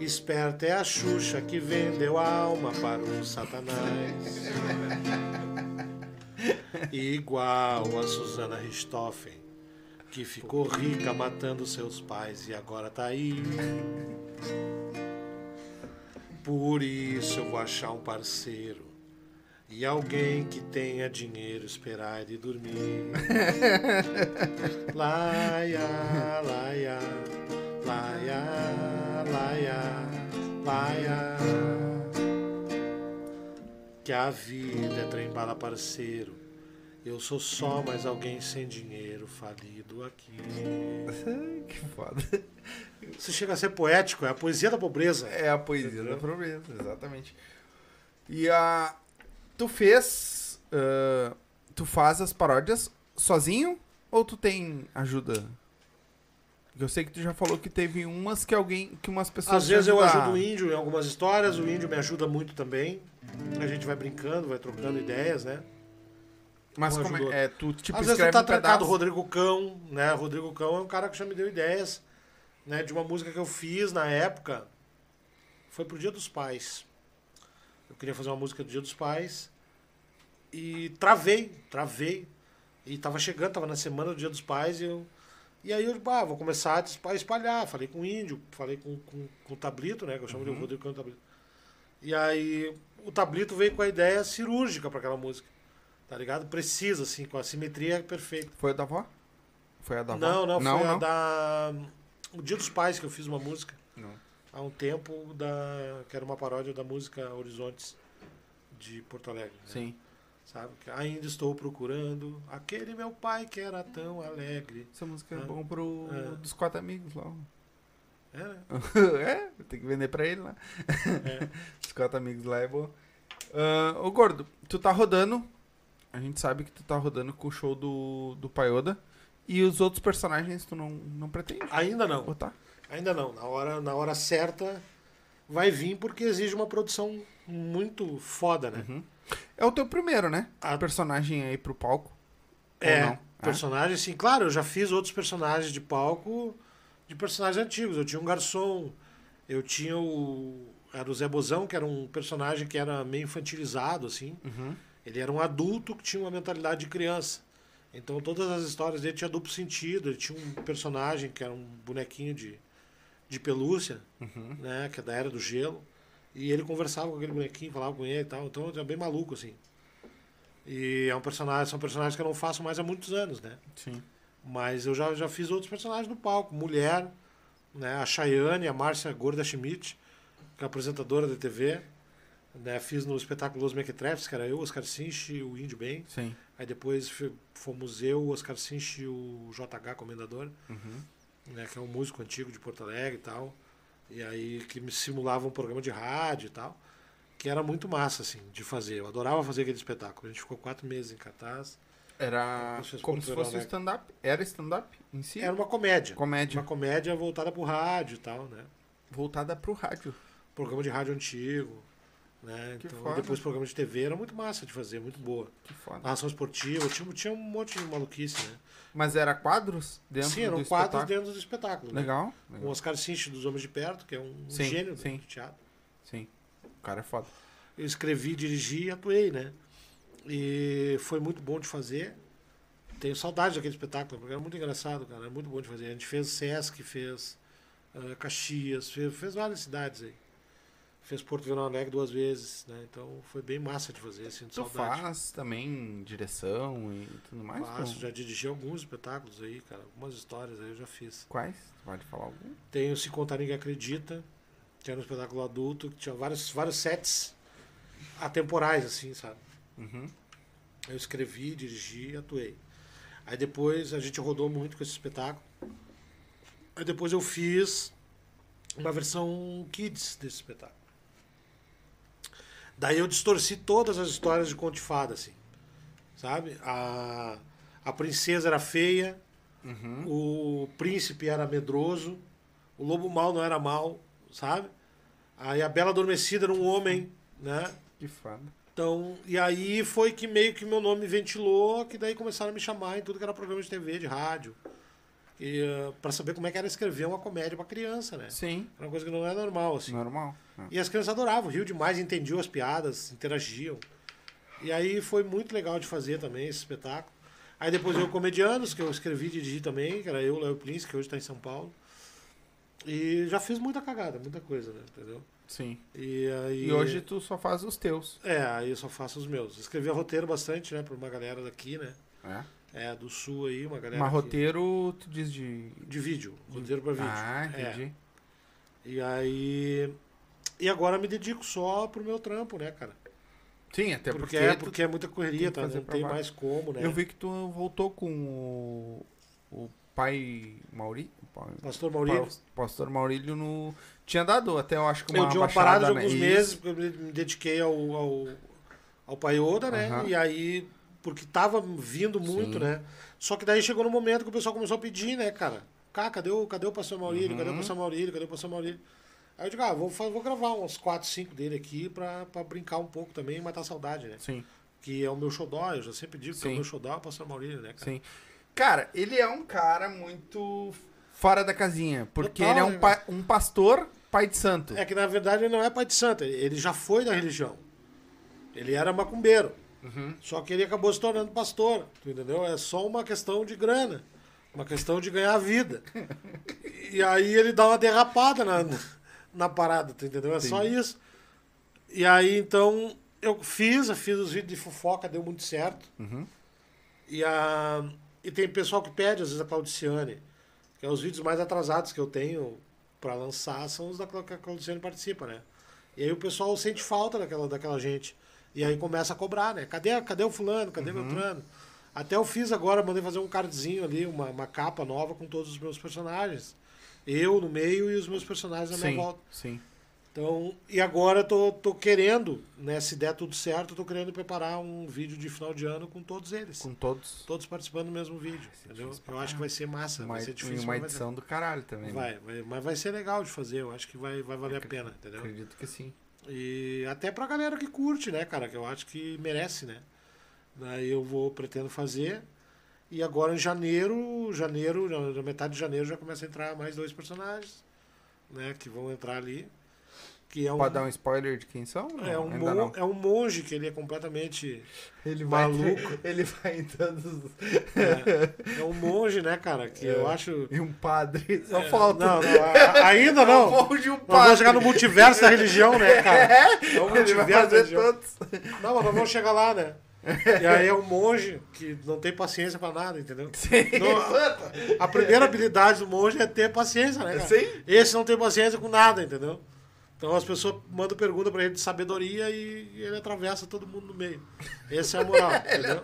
Speaker 2: Esperta é a Xuxa que vendeu a alma para o Satanás. Igual a Susana Richthofen, que ficou rica matando seus pais e agora tá aí. Por isso eu vou achar um parceiro e alguém que tenha dinheiro esperar ele dormir. Laia, laia, laia, laia, laia. Que a vida é trem bala parceiro. Eu sou só mais alguém sem dinheiro falido aqui.
Speaker 1: que foda.
Speaker 2: Isso chega a ser poético, é a poesia da pobreza.
Speaker 1: É a poesia da pobreza, exatamente. E a. Tu fez. ah, tu faz as paródias sozinho? Ou tu tem ajuda? Eu sei que tu já falou que teve umas que alguém. que umas pessoas.
Speaker 2: Às vezes eu ajudo o índio em algumas histórias, o índio me ajuda muito também. A gente vai brincando, vai trocando ideias, né?
Speaker 1: Mas
Speaker 2: um
Speaker 1: como
Speaker 2: ajudou.
Speaker 1: é, é, tu tipo
Speaker 2: Às vezes tu tá
Speaker 1: um
Speaker 2: trancado. Rodrigo Cão, né? Rodrigo Cão é um cara que já me deu ideias né, de uma música que eu fiz na época. Foi pro Dia dos Pais. Eu queria fazer uma música do Dia dos Pais. E travei, travei. E tava chegando, tava na semana do Dia dos Pais e eu. E aí eu, vou começar a espalhar. Falei com o índio, falei com, com, com o Tablito, né? Que eu chamo de Rodrigo Cano Tablito. E aí o Tablito veio com a ideia cirúrgica para aquela música. Tá ligado? Precisa, assim, com a simetria perfeita.
Speaker 1: Foi a da avó? Foi a da avó?
Speaker 2: Não, não,
Speaker 1: não
Speaker 2: foi a
Speaker 1: não.
Speaker 2: da. O Dia dos Pais que eu fiz uma música
Speaker 1: Não.
Speaker 2: há um tempo, da, que era uma paródia da música Horizontes de Porto Alegre. né?
Speaker 1: Sim.
Speaker 2: Sabe? Que ainda estou procurando aquele meu pai que era tão alegre.
Speaker 1: Essa música é
Speaker 2: Ah.
Speaker 1: bom pro
Speaker 2: É.
Speaker 1: dos quatro amigos lá.
Speaker 2: É, né?
Speaker 1: é, tem que vender pra ele lá.
Speaker 2: É.
Speaker 1: Os quatro amigos lá é boa. Ah, ô Gordo, tu tá rodando. A gente sabe que tu tá rodando com o show do, do Paioda. E os outros personagens tu não, não pretende
Speaker 2: Ainda não.
Speaker 1: botar?
Speaker 2: Ainda não. Na hora, na hora certa vai vir porque exige uma produção muito foda, né?
Speaker 1: Uhum. É o teu primeiro, né?
Speaker 2: A-
Speaker 1: Personagem aí pro palco.
Speaker 2: É,
Speaker 1: não?
Speaker 2: personagem, sim. Claro, eu já fiz outros personagens de palco de personagens antigos. Eu tinha um garçom, eu tinha o. Era o Zé Bozão, que era um personagem que era meio infantilizado, assim.
Speaker 1: Uhum.
Speaker 2: Ele era um adulto que tinha uma mentalidade de criança. Então todas as histórias dele tinham duplo sentido. Ele tinha um personagem que era um bonequinho de, de pelúcia,
Speaker 1: Uhum.
Speaker 2: né? Que é da era do gelo. E ele conversava com aquele bonequinho, falava com ele e tal. Então era bem maluco, assim. E é um personagem, são personagens que eu não faço mais há muitos anos, né?
Speaker 1: Sim.
Speaker 2: Mas eu já, já fiz outros personagens no palco. Mulher, né? A Chayane, a Márcia Gorda Schmidt, que é apresentadora da TV. Né? Fiz no espetáculo Los Mequetrefes, que era eu, Oscar Sinch e o Índio Bem.
Speaker 1: Sim.
Speaker 2: Aí depois fomos eu, o Oscar Sinch e o JH Comendador,
Speaker 1: Uhum.
Speaker 2: né? que é um músico antigo de Porto Alegre e tal. E aí que me simulava um programa de rádio e tal. Que era muito massa, assim, de fazer. Eu adorava fazer aquele espetáculo. A gente ficou quatro meses em cartaz.
Speaker 1: Era
Speaker 2: Como se fosse
Speaker 1: como se
Speaker 2: cultural,
Speaker 1: fosse
Speaker 2: né?
Speaker 1: stand-up. Era stand-up em si?
Speaker 2: Era uma comédia.
Speaker 1: Comédia.
Speaker 2: Uma comédia voltada pro rádio e tal, né?
Speaker 1: Voltada pro rádio.
Speaker 2: Programa de rádio antigo, né?
Speaker 1: Que
Speaker 2: então,
Speaker 1: foda.
Speaker 2: depois programa de TV era muito massa de fazer, muito boa.
Speaker 1: Que foda.
Speaker 2: Narração esportiva, tinha, tinha um monte de maluquice, né?
Speaker 1: Mas era quadros dentro
Speaker 2: Sim,
Speaker 1: do
Speaker 2: eram quadros
Speaker 1: espetáculo?
Speaker 2: dentro do espetáculo. Né?
Speaker 1: Legal.
Speaker 2: O
Speaker 1: legal.
Speaker 2: Oscar Sinch dos Homens de Perto, que é um
Speaker 1: Sim,
Speaker 2: gênio
Speaker 1: sim.
Speaker 2: do teatro.
Speaker 1: Sim. O cara é foda.
Speaker 2: Eu escrevi, dirigi e atuei, né? E foi muito bom de fazer. Tenho saudade daquele espetáculo, porque era muito engraçado, cara. Era muito bom de fazer. A gente fez Sesc, fez ah, Caxias, fez, fez várias cidades aí. Fez Porto Verão Alegre duas vezes, né? Então foi bem massa de fazer, de
Speaker 1: Tu
Speaker 2: saudade.
Speaker 1: faz também direção e tudo mais?
Speaker 2: Faço, já dirigi alguns espetáculos aí, cara. Algumas histórias aí eu já fiz.
Speaker 1: Quais? Tu Pode falar algum?
Speaker 2: Tem o Se Contar Ninguém Acredita, que era um espetáculo adulto, que tinha vários, vários sets atemporais, assim, sabe?
Speaker 1: Uhum.
Speaker 2: Eu escrevi, dirigi e atuei. Aí depois a gente rodou muito com esse espetáculo. Aí depois eu fiz uma versão kids desse espetáculo. Daí eu distorci todas as histórias de conto de fada, assim. Sabe? A, a princesa era feia,
Speaker 1: Uhum.
Speaker 2: o príncipe era medroso, o lobo mau não era mau, sabe? Aí a bela adormecida era um homem, né?
Speaker 1: Que foda.
Speaker 2: Então, e aí foi que meio que meu nome ventilou, que daí começaram a me chamar em tudo que era programa de TV, de rádio. E, uh, para saber como é que era escrever uma comédia pra criança, né?
Speaker 1: Sim.
Speaker 2: Era uma coisa que não é normal, assim.
Speaker 1: Normal. É.
Speaker 2: E as crianças adoravam, riam demais, entendiam as piadas, interagiam. E aí foi muito legal de fazer também esse espetáculo. Aí depois eu Comedianos, que eu escrevi e dirigi também, que era eu, Léo Plins, que hoje está em São Paulo. E já fiz muita cagada, muita coisa, né? Entendeu?
Speaker 1: Sim.
Speaker 2: E, aí,
Speaker 1: E hoje tu só faz os teus.
Speaker 2: É, aí eu só faço os meus. Escrevi roteiro bastante, né, pra uma galera daqui, né?
Speaker 1: É.
Speaker 2: É, do sul aí, uma galera.
Speaker 1: Mas roteiro, tu diz de.
Speaker 2: De vídeo. Roteiro pra vídeo.
Speaker 1: Ah,
Speaker 2: É.
Speaker 1: entendi.
Speaker 2: E aí. E agora me dedico só pro meu trampo, né, cara?
Speaker 1: Sim, até
Speaker 2: porque,
Speaker 1: porque.
Speaker 2: é, porque é muita correria, tá? Não tem mais como, né?
Speaker 1: Eu vi que tu voltou com o, o pai Mauri.
Speaker 2: Pastor Maurílio.
Speaker 1: pa- Pastor Maurílio no. Tinha dado até, eu acho que uma.
Speaker 2: eu dei uma parada de
Speaker 1: né?
Speaker 2: alguns
Speaker 1: Isso.
Speaker 2: meses, porque eu me dediquei ao, ao, ao Paioda, né?
Speaker 1: Aham.
Speaker 2: E aí, porque tava vindo muito,
Speaker 1: Sim.
Speaker 2: né? Só que daí chegou no momento que o pessoal começou a pedir, né, cara? Cá, cadê o, cadê o pastor Maurílio? Cadê o
Speaker 1: Uhum.
Speaker 2: pastor Maurílio? Cadê o pastor Maurílio? Aí eu digo, ah, vou, vou gravar uns 4, 5 dele aqui pra, pra brincar um pouco também e matar a saudade, né?
Speaker 1: Sim,
Speaker 2: Que é o meu xodó, eu já sempre digo que é
Speaker 1: Sim.
Speaker 2: o meu xodó é o pastor Maurílio, né, cara?
Speaker 1: sim. Cara, ele é um cara muito fora da casinha. Porque
Speaker 2: Total,
Speaker 1: ele é um,
Speaker 2: né,
Speaker 1: pa- um pastor, pai de santo.
Speaker 2: É que na verdade ele não é pai de santo, ele- já foi da religião. Ele era macumbeiro.
Speaker 1: Uhum.
Speaker 2: Só que ele acabou se tornando pastor, entendeu? É só uma questão de grana, uma questão de ganhar vida. E aí ele dá uma derrapada na, na parada, tu entendeu? É só isso. E aí então eu fiz, eu fiz os vídeos de fofoca, deu muito certo.
Speaker 1: Uhum.
Speaker 2: E, a, e tem pessoal que pede, às vezes, a Claudiciane. Que é os vídeos mais atrasados que eu tenho pra lançar são os da que a Claudiciane participa, né? E aí o pessoal sente falta daquela, daquela gente. E aí começa a cobrar, né? Cadê, cadê o fulano? Cadê
Speaker 1: Uhum.
Speaker 2: o Beltrano? Até eu fiz agora, mandei fazer um cardzinho ali, uma, uma capa nova com todos os meus personagens. Eu no meio e os meus personagens na minha
Speaker 1: Sim,
Speaker 2: volta.
Speaker 1: sim.
Speaker 2: Então, e agora eu tô, tô querendo, né? Se der tudo certo, eu tô querendo preparar um vídeo de final de ano com todos eles.
Speaker 1: Com todos.
Speaker 2: Todos participando do mesmo vídeo.
Speaker 1: ser
Speaker 2: Entendeu? Eu acho que vai ser massa.
Speaker 1: Uma,
Speaker 2: vai ser
Speaker 1: e
Speaker 2: difícil.
Speaker 1: uma edição do caralho também. né?
Speaker 2: Vai, vai, mas vai ser legal de fazer. Eu acho que vai, vai valer a pena, entendeu?
Speaker 1: Acredito que sim.
Speaker 2: E até pra galera que curte, né, cara? Que eu acho que merece, né? Daí eu vou, pretendo fazer. E agora em janeiro, janeiro, na metade de janeiro já começa a entrar mais dois personagens, né? Que vão entrar ali. Que é um,
Speaker 1: Pode dar um spoiler de quem são? Não,
Speaker 2: é, um mon-
Speaker 1: não.
Speaker 2: é um monge que ele é completamente
Speaker 1: Ele
Speaker 2: maluco.
Speaker 1: ele vai em todos.
Speaker 2: É, é um monge, né, cara? Que eu
Speaker 1: É.
Speaker 2: acho.
Speaker 1: E um padre. Só
Speaker 2: É,
Speaker 1: falta.
Speaker 2: Não, não, a- ainda não.
Speaker 1: Pode um
Speaker 2: Nós vamos
Speaker 1: padre.
Speaker 2: chegar no multiverso da religião, né, cara? É
Speaker 1: Ele vai
Speaker 2: multiverso da
Speaker 1: fazer
Speaker 2: religião.
Speaker 1: todos.
Speaker 2: Não, mas vamos chegar lá, né? E aí é um monge que não tem paciência pra nada, entendeu? Não, a primeira habilidade do monge é ter paciência, né, cara?
Speaker 1: Sim.
Speaker 2: Esse não tem paciência com nada, entendeu? Então as pessoas mandam pergunta pra ele de sabedoria e ele atravessa todo mundo no meio. Essa é a moral, entendeu?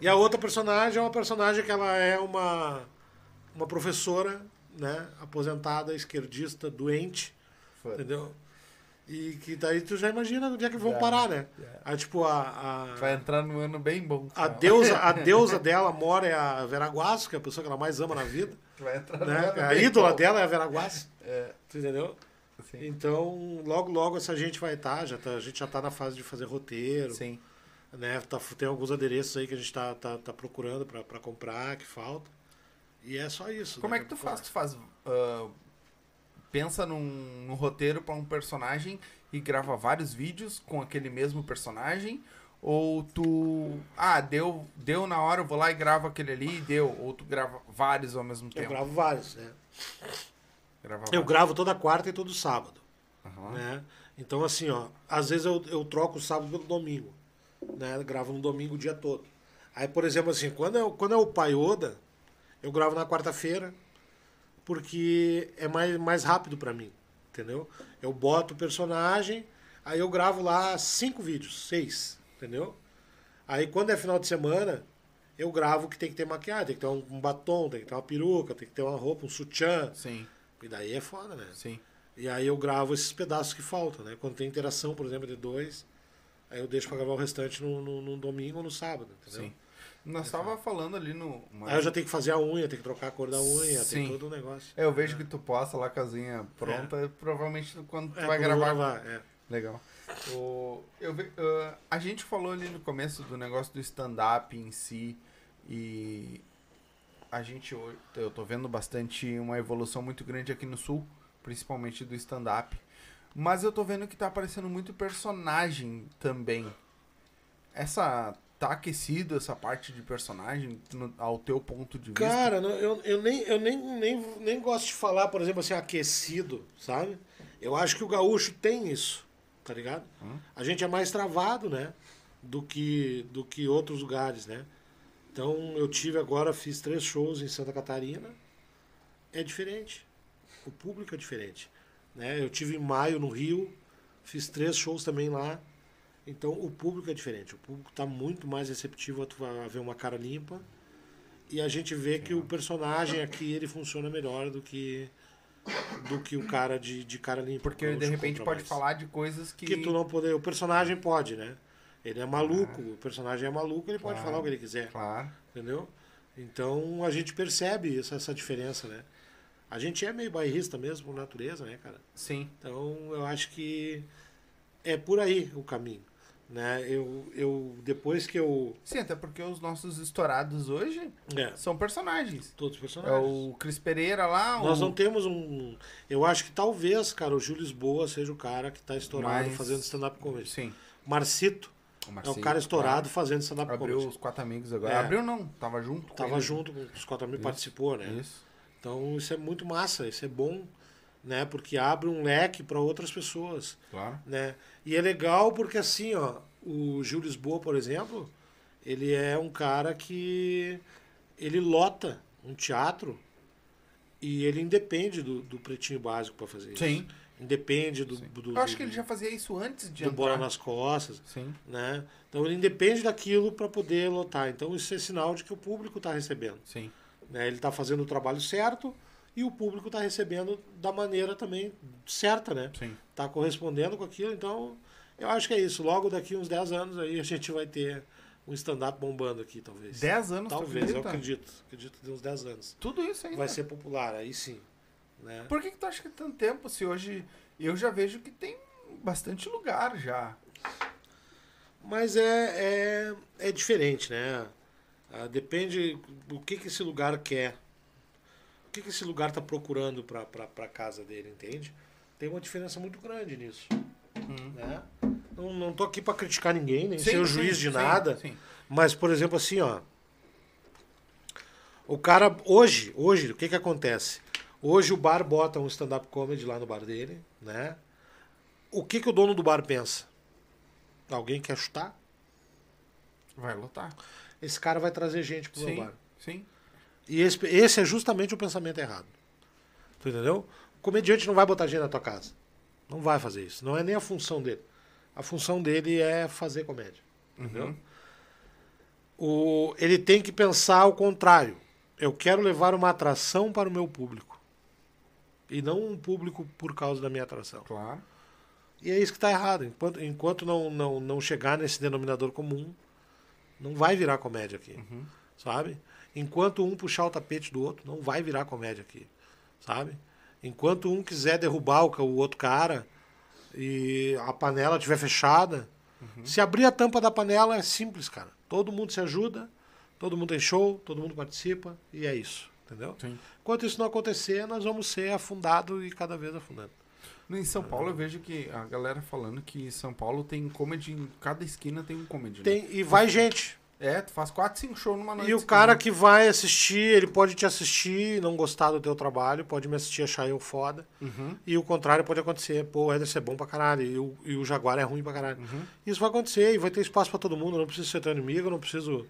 Speaker 2: E a outra personagem é uma personagem que ela é uma, uma professora, né? Aposentada, esquerdista, doente, entendeu? E que daí tu já imagina onde é que vão
Speaker 1: Já,
Speaker 2: parar, né?
Speaker 1: já.
Speaker 2: Aí, tipo, a, a,
Speaker 1: Vai entrar num ano bem bom.
Speaker 2: a, deusa, a deusa dela mora é a Veraguaço, que é a pessoa que ela mais ama na vida.
Speaker 1: Vai entrar
Speaker 2: Né?
Speaker 1: ano
Speaker 2: A
Speaker 1: bem
Speaker 2: ídola
Speaker 1: bom.
Speaker 2: dela é a Veraguaço.
Speaker 1: É,
Speaker 2: Tu entendeu?
Speaker 1: sim.
Speaker 2: Então, logo, logo essa gente vai estar, já tá, a gente já tá na fase de fazer roteiro,
Speaker 1: Sim.
Speaker 2: né? Tá, tem alguns adereços aí que a gente tá, tá, tá procurando pra, pra comprar, que falta. E é só isso.
Speaker 1: Como
Speaker 2: né?
Speaker 1: é que tu faz? Tu faz. ah, pensa num, num roteiro pra um personagem e grava vários vídeos com aquele mesmo personagem? Ou tu. Ah, deu, deu na hora, eu vou lá e gravo aquele ali e deu. Ou tu grava vários ao mesmo
Speaker 2: Eu
Speaker 1: tempo?
Speaker 2: gravo vários, né?
Speaker 1: Grava
Speaker 2: Eu
Speaker 1: vários.
Speaker 2: gravo toda quarta e todo sábado.
Speaker 1: Aham.
Speaker 2: né? Então, assim, ó, às vezes eu, eu troco o sábado pelo domingo, né? Gravo no domingo o dia todo. Aí, por exemplo, assim, quando é, quando é o Pai Oda, eu gravo na quarta-feira, porque é mais, mais rápido pra mim, entendeu? Eu boto o personagem, aí eu gravo lá cinco vídeos, seis, entendeu? Aí, quando é final de semana, eu gravo que tem que ter maquiagem, tem que ter um, um batom, tem que ter uma peruca, tem que ter uma roupa, um sutiã.
Speaker 1: Sim,
Speaker 2: E daí é foda, né?
Speaker 1: sim.
Speaker 2: E aí eu gravo esses pedaços que faltam, né? Quando tem interação, por exemplo, de dois, aí eu deixo pra gravar o restante no, no, no domingo ou no sábado, entendeu?
Speaker 1: Sim. Nós tava falando ali no.
Speaker 2: Aí eu já tenho que fazer a unha, tenho que trocar a cor da unha,
Speaker 1: Sim.
Speaker 2: tem todo o negócio.
Speaker 1: É, eu vejo que tu posta lá a casinha pronta, provavelmente quando tu
Speaker 2: É,
Speaker 1: vai
Speaker 2: vou
Speaker 1: gravar.
Speaker 2: é.
Speaker 1: Legal. O, eu, ve- ah, a gente falou ali no começo do negócio do stand-up em si e a gente eu tô vendo bastante uma evolução muito grande aqui no sul, principalmente do stand-up. Mas eu tô vendo que tá aparecendo muito personagem também. Essa tá aquecido essa parte de personagem no- ao teu ponto de vista?
Speaker 2: Cara, não, eu, eu, nem, eu nem, nem, nem gosto de falar, por exemplo, assim, aquecido, sabe? Eu acho que o gaúcho tem isso, tá ligado?
Speaker 1: Hum.
Speaker 2: A gente é mais travado, né? Do que, do que outros lugares, né? Então, eu tive agora, fiz três shows em Santa Catarina. É diferente. O público é diferente. Né? Eu tive em maio no Rio, fiz três shows também lá. Então, o público é diferente. O público está muito mais receptivo a, tu- a ver uma cara limpa. E a gente vê que o personagem aqui ele funciona melhor do que do que o cara de, de cara limpa.
Speaker 1: Porque
Speaker 2: o
Speaker 1: de repente pode
Speaker 2: mais.
Speaker 1: falar de coisas que,
Speaker 2: que tu não poder. O personagem pode, né? Ele é maluco, o personagem é maluco, ele pode
Speaker 1: Claro.
Speaker 2: falar o que ele quiser,
Speaker 1: Claro.
Speaker 2: entendeu? Então a gente percebe essa, essa diferença, né? A gente é meio bairrista mesmo, por natureza, né, cara?
Speaker 1: Sim.
Speaker 2: Então eu acho que é por aí o caminho. Né? Eu, eu, depois que eu.
Speaker 1: Sim, até porque os nossos estourados hoje
Speaker 2: É,
Speaker 1: são personagens.
Speaker 2: todos os
Speaker 1: É
Speaker 2: personagens.
Speaker 1: o Cris Pereira lá,
Speaker 2: Nós
Speaker 1: o...
Speaker 2: não temos um. Eu acho que talvez, cara, o Júlio Lisboa seja o cara que tá estourado
Speaker 1: Mas-
Speaker 2: fazendo stand-up comedy.
Speaker 1: Sim.
Speaker 2: Marcito
Speaker 1: O
Speaker 2: é
Speaker 1: Marcelo,
Speaker 2: o cara estourado
Speaker 1: claro.
Speaker 2: fazendo stand-up
Speaker 1: Abriu
Speaker 2: comedy.
Speaker 1: os quatro amigos agora.
Speaker 2: É.
Speaker 1: Abriu não, tava junto. com
Speaker 2: Tava
Speaker 1: ele.
Speaker 2: junto com os quatro amigos,
Speaker 1: Isso.
Speaker 2: participou, né?
Speaker 1: Isso.
Speaker 2: Então isso é muito massa, isso é bom, né? Porque abre um leque para outras pessoas,
Speaker 1: Claro.
Speaker 2: né? E é legal porque assim, ó, o Gil Lisboa, por exemplo, ele é um cara que ele lota um teatro e ele independe do, do pretinho básico para fazer isso.
Speaker 1: Sim.
Speaker 2: Independe do,
Speaker 1: Sim.
Speaker 2: do,
Speaker 1: Eu acho que ele já fazia isso antes de
Speaker 2: do
Speaker 1: entrar.
Speaker 2: bola nas costas,
Speaker 1: Sim.
Speaker 2: né? Então ele independe daquilo para poder lotar. Então isso é sinal de que o público está recebendo.
Speaker 1: Sim.
Speaker 2: né? Ele está fazendo o trabalho certo e o público está recebendo da maneira também certa, né?
Speaker 1: Sim.
Speaker 2: Está correspondendo com aquilo. Então, eu acho que é isso. Logo daqui uns 10 anos aí a gente vai ter um stand-up bombando aqui, talvez.
Speaker 1: 10 anos,
Speaker 2: Talvez, eu acredito. Acredito de uns 10 anos.
Speaker 1: Tudo isso ainda.
Speaker 2: Vai ser popular, aí sim. Né?
Speaker 1: Por que, que tu acha que tanto tempo? Se hoje eu já vejo que tem bastante lugar já.
Speaker 2: Mas é, é, é diferente, né? Ah, depende do que, que esse lugar quer. O que, que esse lugar está procurando para a casa dele, entende? Tem uma diferença muito grande nisso. Né? Não, não tô aqui para criticar ninguém, nem ser o juiz de
Speaker 1: sim,
Speaker 2: nada.
Speaker 1: Sim.
Speaker 2: Mas, por exemplo, assim, ó. O cara, hoje, hoje, o que que acontece? Hoje o bar bota um stand-up comedy lá no bar dele, né? O que que o dono do bar pensa? Alguém quer chutar?
Speaker 1: Vai lotar.
Speaker 2: Esse cara vai trazer gente pro meu
Speaker 1: Sim.
Speaker 2: bar.
Speaker 1: Sim.
Speaker 2: E esse, esse é justamente o pensamento errado. Tu entendeu? Comediante não vai botar gente na tua casa. Não vai fazer isso. Não é nem a função dele. A função dele é fazer comédia. Entendeu?
Speaker 1: Uhum.
Speaker 2: O, ele tem que pensar o contrário. Eu quero levar uma atração para o meu público. E não um público por causa da minha atração.
Speaker 1: Claro.
Speaker 2: E é isso que está errado. Enquanto, enquanto não, não, não chegar nesse denominador comum, não vai virar comédia aqui.
Speaker 1: Uhum.
Speaker 2: Sabe? Enquanto um puxar o tapete do outro, não vai virar comédia aqui. Sabe? Enquanto um quiser derrubar o, o outro cara e a panela estiver fechada, se abrir a tampa da panela é simples, cara. Todo mundo se ajuda, todo mundo tem show, todo mundo participa e é isso. Entendeu?
Speaker 1: Sim.
Speaker 2: Enquanto isso não acontecer, nós vamos ser afundados e cada vez afundando.
Speaker 1: Em São Paulo eu vejo que a galera falando que São Paulo tem comedy em cada esquina tem um comedy. né?
Speaker 2: Tem, e vai gente.
Speaker 1: É, tu faz 4, 5 shows numa noite.
Speaker 2: E o cara que vai assistir, ele pode te assistir, não gostar do teu trabalho, pode me assistir e achar eu foda.
Speaker 1: Uhum.
Speaker 2: E o contrário pode acontecer. Pô, o Ederson é bom pra caralho e o, e o Jaguar é ruim pra caralho.
Speaker 1: Uhum.
Speaker 2: Isso vai acontecer e vai ter espaço pra todo mundo. Eu não preciso ser teu inimigo, eu não preciso.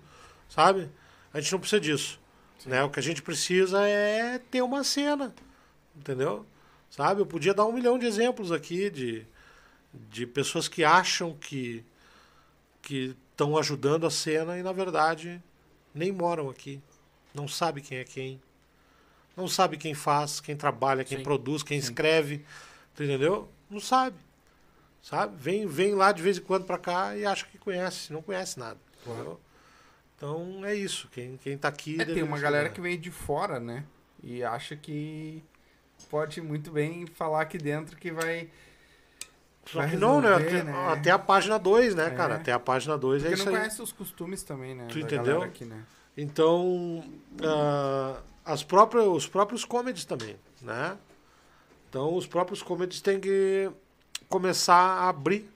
Speaker 2: Sabe? A gente não precisa disso. Né? O que a gente precisa é ter uma cena. Entendeu? Sabe? Eu podia dar um milhão de exemplos aqui de, de pessoas que acham que que estão ajudando a cena e na verdade nem moram aqui. Não sabe quem é quem. Não sabe quem faz, quem trabalha, quem
Speaker 1: Sim.
Speaker 2: produz, quem
Speaker 1: Sim.
Speaker 2: escreve. Entendeu? Não sabe. Sabe? Vem, vem lá de vez em quando pra cá e acha que conhece. Não conhece nada.
Speaker 1: Claro.
Speaker 2: Então é isso. Quem, quem tá aqui.
Speaker 1: É, tem uma galera que veio de fora, né? E acha que pode muito bem falar aqui dentro que vai.
Speaker 2: Só
Speaker 1: vai
Speaker 2: que não, né? Até,
Speaker 1: né?
Speaker 2: até a página 2, né,
Speaker 1: É.
Speaker 2: cara? Até a página 2 é
Speaker 1: Porque
Speaker 2: isso
Speaker 1: não
Speaker 2: aí.
Speaker 1: conhece os costumes também, né?
Speaker 2: Tu entendeu?
Speaker 1: Aqui, né?
Speaker 2: Então, ah, as próprias, os próprios comedies também, né? Então, os próprios comedies têm que começar a abrir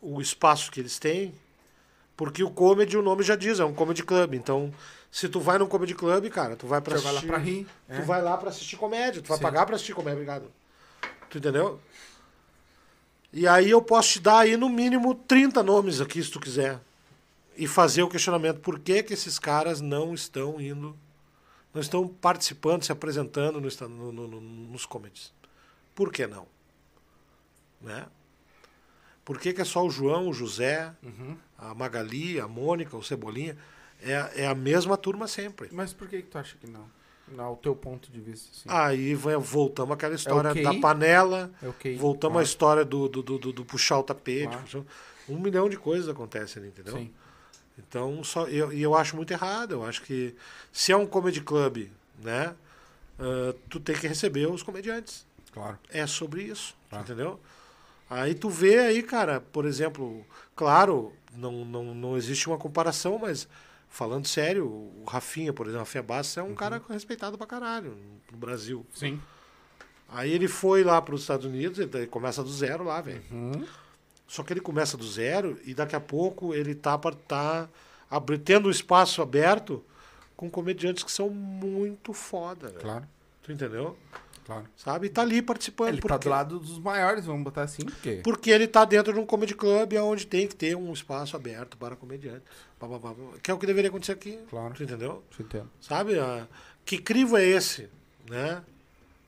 Speaker 2: o espaço que eles têm, porque o comedy, o nome já diz, é um comedy club. Então, se tu vai num comedy club, cara, tu vai pra
Speaker 1: Você vai lá
Speaker 2: assistir,
Speaker 1: pra rir.
Speaker 2: tu
Speaker 1: é.
Speaker 2: vai lá pra assistir comédia, tu vai
Speaker 1: Sim.
Speaker 2: pagar pra assistir comédia, obrigado. Tu entendeu? E aí eu posso te dar aí no mínimo 30 nomes aqui, se tu quiser e fazer o questionamento por que, que esses caras não estão indo, não estão participando, se apresentando no, no- no- nos comedies. Por que não? Né? Por que, que é só o João, o José,
Speaker 1: Uhum.
Speaker 2: a Magali, a Mônica, o Cebolinha? É, é a mesma turma sempre.
Speaker 1: Mas por que, que tu acha que não? Ao teu ponto de vista, assim.
Speaker 2: Aí vai, voltamos àquela história
Speaker 1: ok.
Speaker 2: da panela,
Speaker 1: é ok.
Speaker 2: voltamos à
Speaker 1: claro.
Speaker 2: história do, do, do, do- puxar o tapete.
Speaker 1: Claro.
Speaker 2: puxar- Um milhão de coisas acontecem ali, entendeu?
Speaker 1: Sim.
Speaker 2: Então, só, eu, e eu acho muito errado. Eu acho que se é um comedy club, né? ah, tu tem que receber os comediantes.
Speaker 1: Claro.
Speaker 2: É sobre isso,
Speaker 1: Claro.
Speaker 2: entendeu? Aí tu vê aí, cara, por exemplo, claro, não, não, não existe uma comparação, mas falando sério, o Rafinha, por exemplo, Rafinha Bastos é um cara respeitado pra caralho no Brasil.
Speaker 1: Sim.
Speaker 2: Aí ele foi lá para os Estados Unidos, ele ele começa do zero lá, velho. Só que ele começa do zero e daqui a pouco ele tá, tá abri- tendo um espaço aberto com comediantes que são muito foda, velho.
Speaker 1: Claro,
Speaker 2: Tu entendeu?
Speaker 1: Claro.
Speaker 2: Sabe? E tá ali participando.
Speaker 1: Ele tá
Speaker 2: porque,
Speaker 1: do lado dos maiores, vamos botar assim, porque...
Speaker 2: porque ele tá dentro de um comedy club onde tem que ter um espaço aberto para comediantes. Que é o que deveria acontecer aqui.
Speaker 1: Claro.
Speaker 2: Tu entendeu?
Speaker 1: Você entende.
Speaker 2: Sabe? Ah, Que crivo é esse? Né?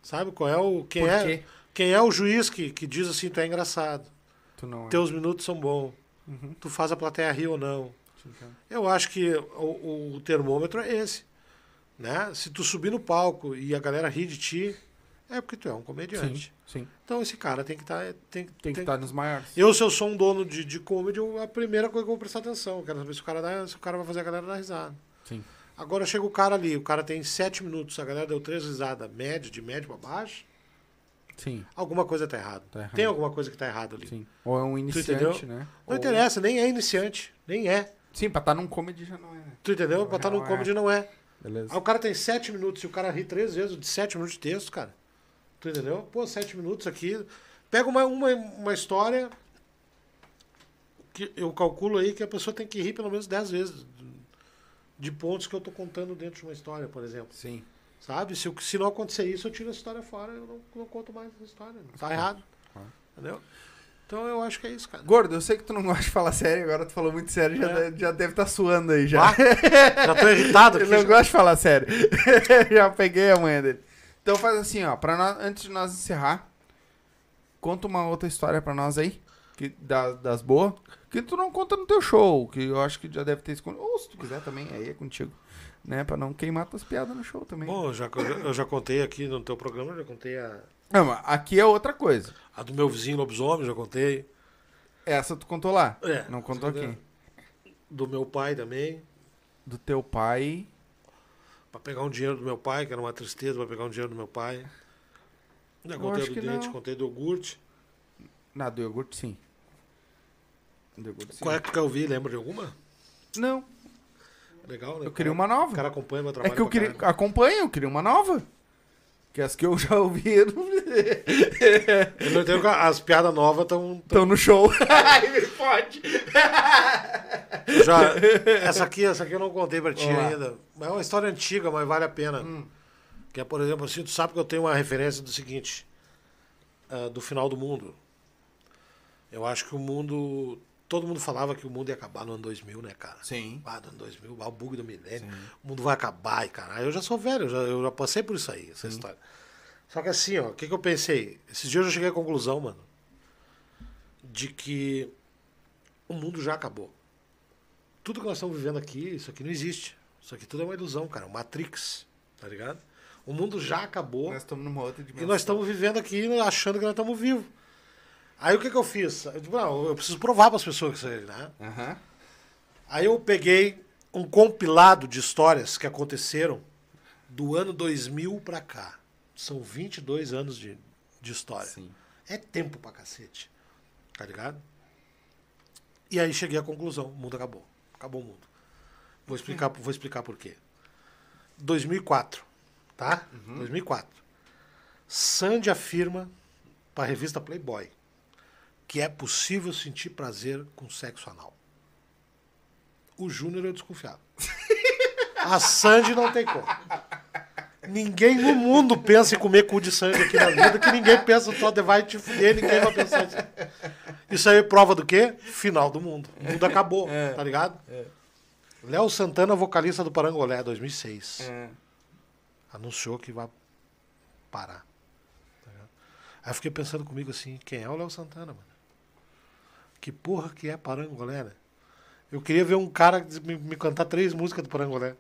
Speaker 2: Sabe qual é o. Quem, é, quem é o juiz que, que diz assim, tu é engraçado.
Speaker 1: Tu não é.
Speaker 2: Teus minutos são bons.
Speaker 1: Uhum.
Speaker 2: Tu faz a plateia rir ou não.
Speaker 1: Entendo.
Speaker 2: Eu acho que o, o termômetro é esse. Né? Se tu subir no palco e a galera rir de ti, é porque tu é um
Speaker 1: Sim,
Speaker 2: comediante.
Speaker 1: sim.
Speaker 2: Então esse cara tem que estar. tem,
Speaker 1: Tem que estar nos maiores.
Speaker 2: Eu, se eu sou um dono de, de comedy, a primeira coisa que eu vou prestar atenção. Eu quero saber se o cara, dá, se o cara vai fazer a galera dar risada.
Speaker 1: Sim.
Speaker 2: Agora chega o cara ali, o cara tem sete minutos, a galera deu três risadas, média, de médio pra baixo,
Speaker 1: Sim,
Speaker 2: alguma coisa tá errada.
Speaker 1: Tá.
Speaker 2: Tem alguma coisa que tá errado ali.
Speaker 1: sim. Ou é um iniciante, né?
Speaker 2: Não
Speaker 1: Ou-
Speaker 2: interessa, nem é iniciante, nem é.
Speaker 1: Sim, pra estar num comedy já não é?
Speaker 2: Tu entendeu? Pra estar no
Speaker 1: Não é.
Speaker 2: comedy não é.
Speaker 1: Beleza.
Speaker 2: Aí o cara tem sete minutos e o cara ri três vezes de sete minutos de texto, cara. Tu entendeu? Pô, sete minutos aqui. Pega uma, uma, uma história que eu calculo aí que a pessoa tem que rir pelo menos dez vezes de pontos que eu tô contando dentro de uma história, por exemplo.
Speaker 1: Sim.
Speaker 2: Sabe? Se, eu- se não acontecer isso, eu tiro a história fora, eu não, não conto mais essa história. Tá errado.
Speaker 1: Claro.
Speaker 2: Entendeu? Então eu acho que é isso, cara.
Speaker 1: Gordo, eu sei que tu não gosta de falar sério, agora tu falou muito sério, já,
Speaker 2: É.
Speaker 1: já deve estar suando aí já.
Speaker 2: Ah, já tô irritado.
Speaker 1: Ele não
Speaker 2: já.
Speaker 1: gosta de falar sério. já peguei a manhã dele. Então faz assim, ó, pra nós, antes de nós encerrar, conta uma outra história pra nós aí, que, da- das boas, que tu não conta no teu show, que eu acho que já deve ter escondido. Ou se tu quiser também, aí é contigo. Né, pra não queimar tuas piadas no show também.
Speaker 2: Bom, eu já, eu já contei aqui no teu programa, eu já contei a,
Speaker 1: Não, mas aqui é outra coisa.
Speaker 2: a do meu vizinho lobisomem, já contei.
Speaker 1: Essa tu contou lá.
Speaker 2: É,
Speaker 1: não contou aqui.
Speaker 2: Do meu pai também.
Speaker 1: Do teu pai.
Speaker 2: Pra pegar um dinheiro do meu pai, que era uma tristeza pra pegar um dinheiro do meu pai. Já
Speaker 1: Eu
Speaker 2: contei do dente,
Speaker 1: não.
Speaker 2: contei do iogurte.
Speaker 1: Na do iogurte, sim. Do iogurte, sim.
Speaker 2: Qual é que quer ouvir? Lembra de alguma?
Speaker 1: Não,
Speaker 2: Legal, né?
Speaker 1: eu queria uma nova.
Speaker 2: O cara acompanha meu
Speaker 1: É
Speaker 2: trabalho.
Speaker 1: que eu queria. Acompanha, eu queria uma nova. Que as que eu já ouvi eu não
Speaker 2: Eu não as piadas novas estão.
Speaker 1: estão no show. Ai, me pode.
Speaker 2: Já... essa, aqui, essa aqui eu não contei pra ti
Speaker 1: Vamos lá.
Speaker 2: ainda. É uma história antiga, mas vale a pena. Que é, por exemplo, assim, tu sabe que eu tenho uma referência do seguinte: ah, do final do mundo. Eu acho que o mundo. Todo mundo falava que o mundo ia acabar no ano 2000, né, cara?
Speaker 1: Sim.
Speaker 2: Ah, no ano 2000, ah, o bug do milênio, o mundo vai acabar, e caralho. Eu já sou velho, eu já, eu já passei por isso aí, essa história. Só que assim, ó, o que, que eu pensei? Esses dias eu cheguei à conclusão, mano, de que o mundo já acabou. Tudo que nós estamos vivendo aqui, isso aqui não existe. Isso aqui tudo é uma ilusão, cara. Matrix, tá ligado? O mundo já acabou.
Speaker 1: Nós estamos numa outra
Speaker 2: E
Speaker 1: dimensão.
Speaker 2: nós estamos vivendo aqui achando que nós estamos vivos. Aí o que, que eu fiz? Eu, digo, não, eu preciso provar para as pessoas que isso aí, né?
Speaker 1: Aham.
Speaker 2: Aí eu peguei um compilado de histórias que aconteceram do ano 2000 pra cá. São 22 anos de, de história.
Speaker 1: Sim.
Speaker 2: É tempo pra cacete. Tá ligado? E aí cheguei à conclusão: o mundo acabou. Acabou o mundo. Vou explicar, vou explicar por quê. 2004, tá? 2004. Sandy afirma para a revista Playboy que é possível sentir prazer com sexo anal. O Júnior é desconfiado. A Sandy não tem como. Ninguém no mundo pensa em comer cu de sangue aqui na vida, que ninguém pensa, todo vai te fuder, ninguém vai pensar nisso. Isso aí é prova do quê? Final do mundo. O mundo acabou, tá ligado? Léo Santana, vocalista do Parangolé, 2006.
Speaker 1: É.
Speaker 2: Anunciou que vai parar. tá? Aí eu fiquei pensando comigo assim, quem é o Léo Santana, mano? Que porra que é Parangolé, né? Eu queria ver um cara me, me cantar três músicas do Parangolé.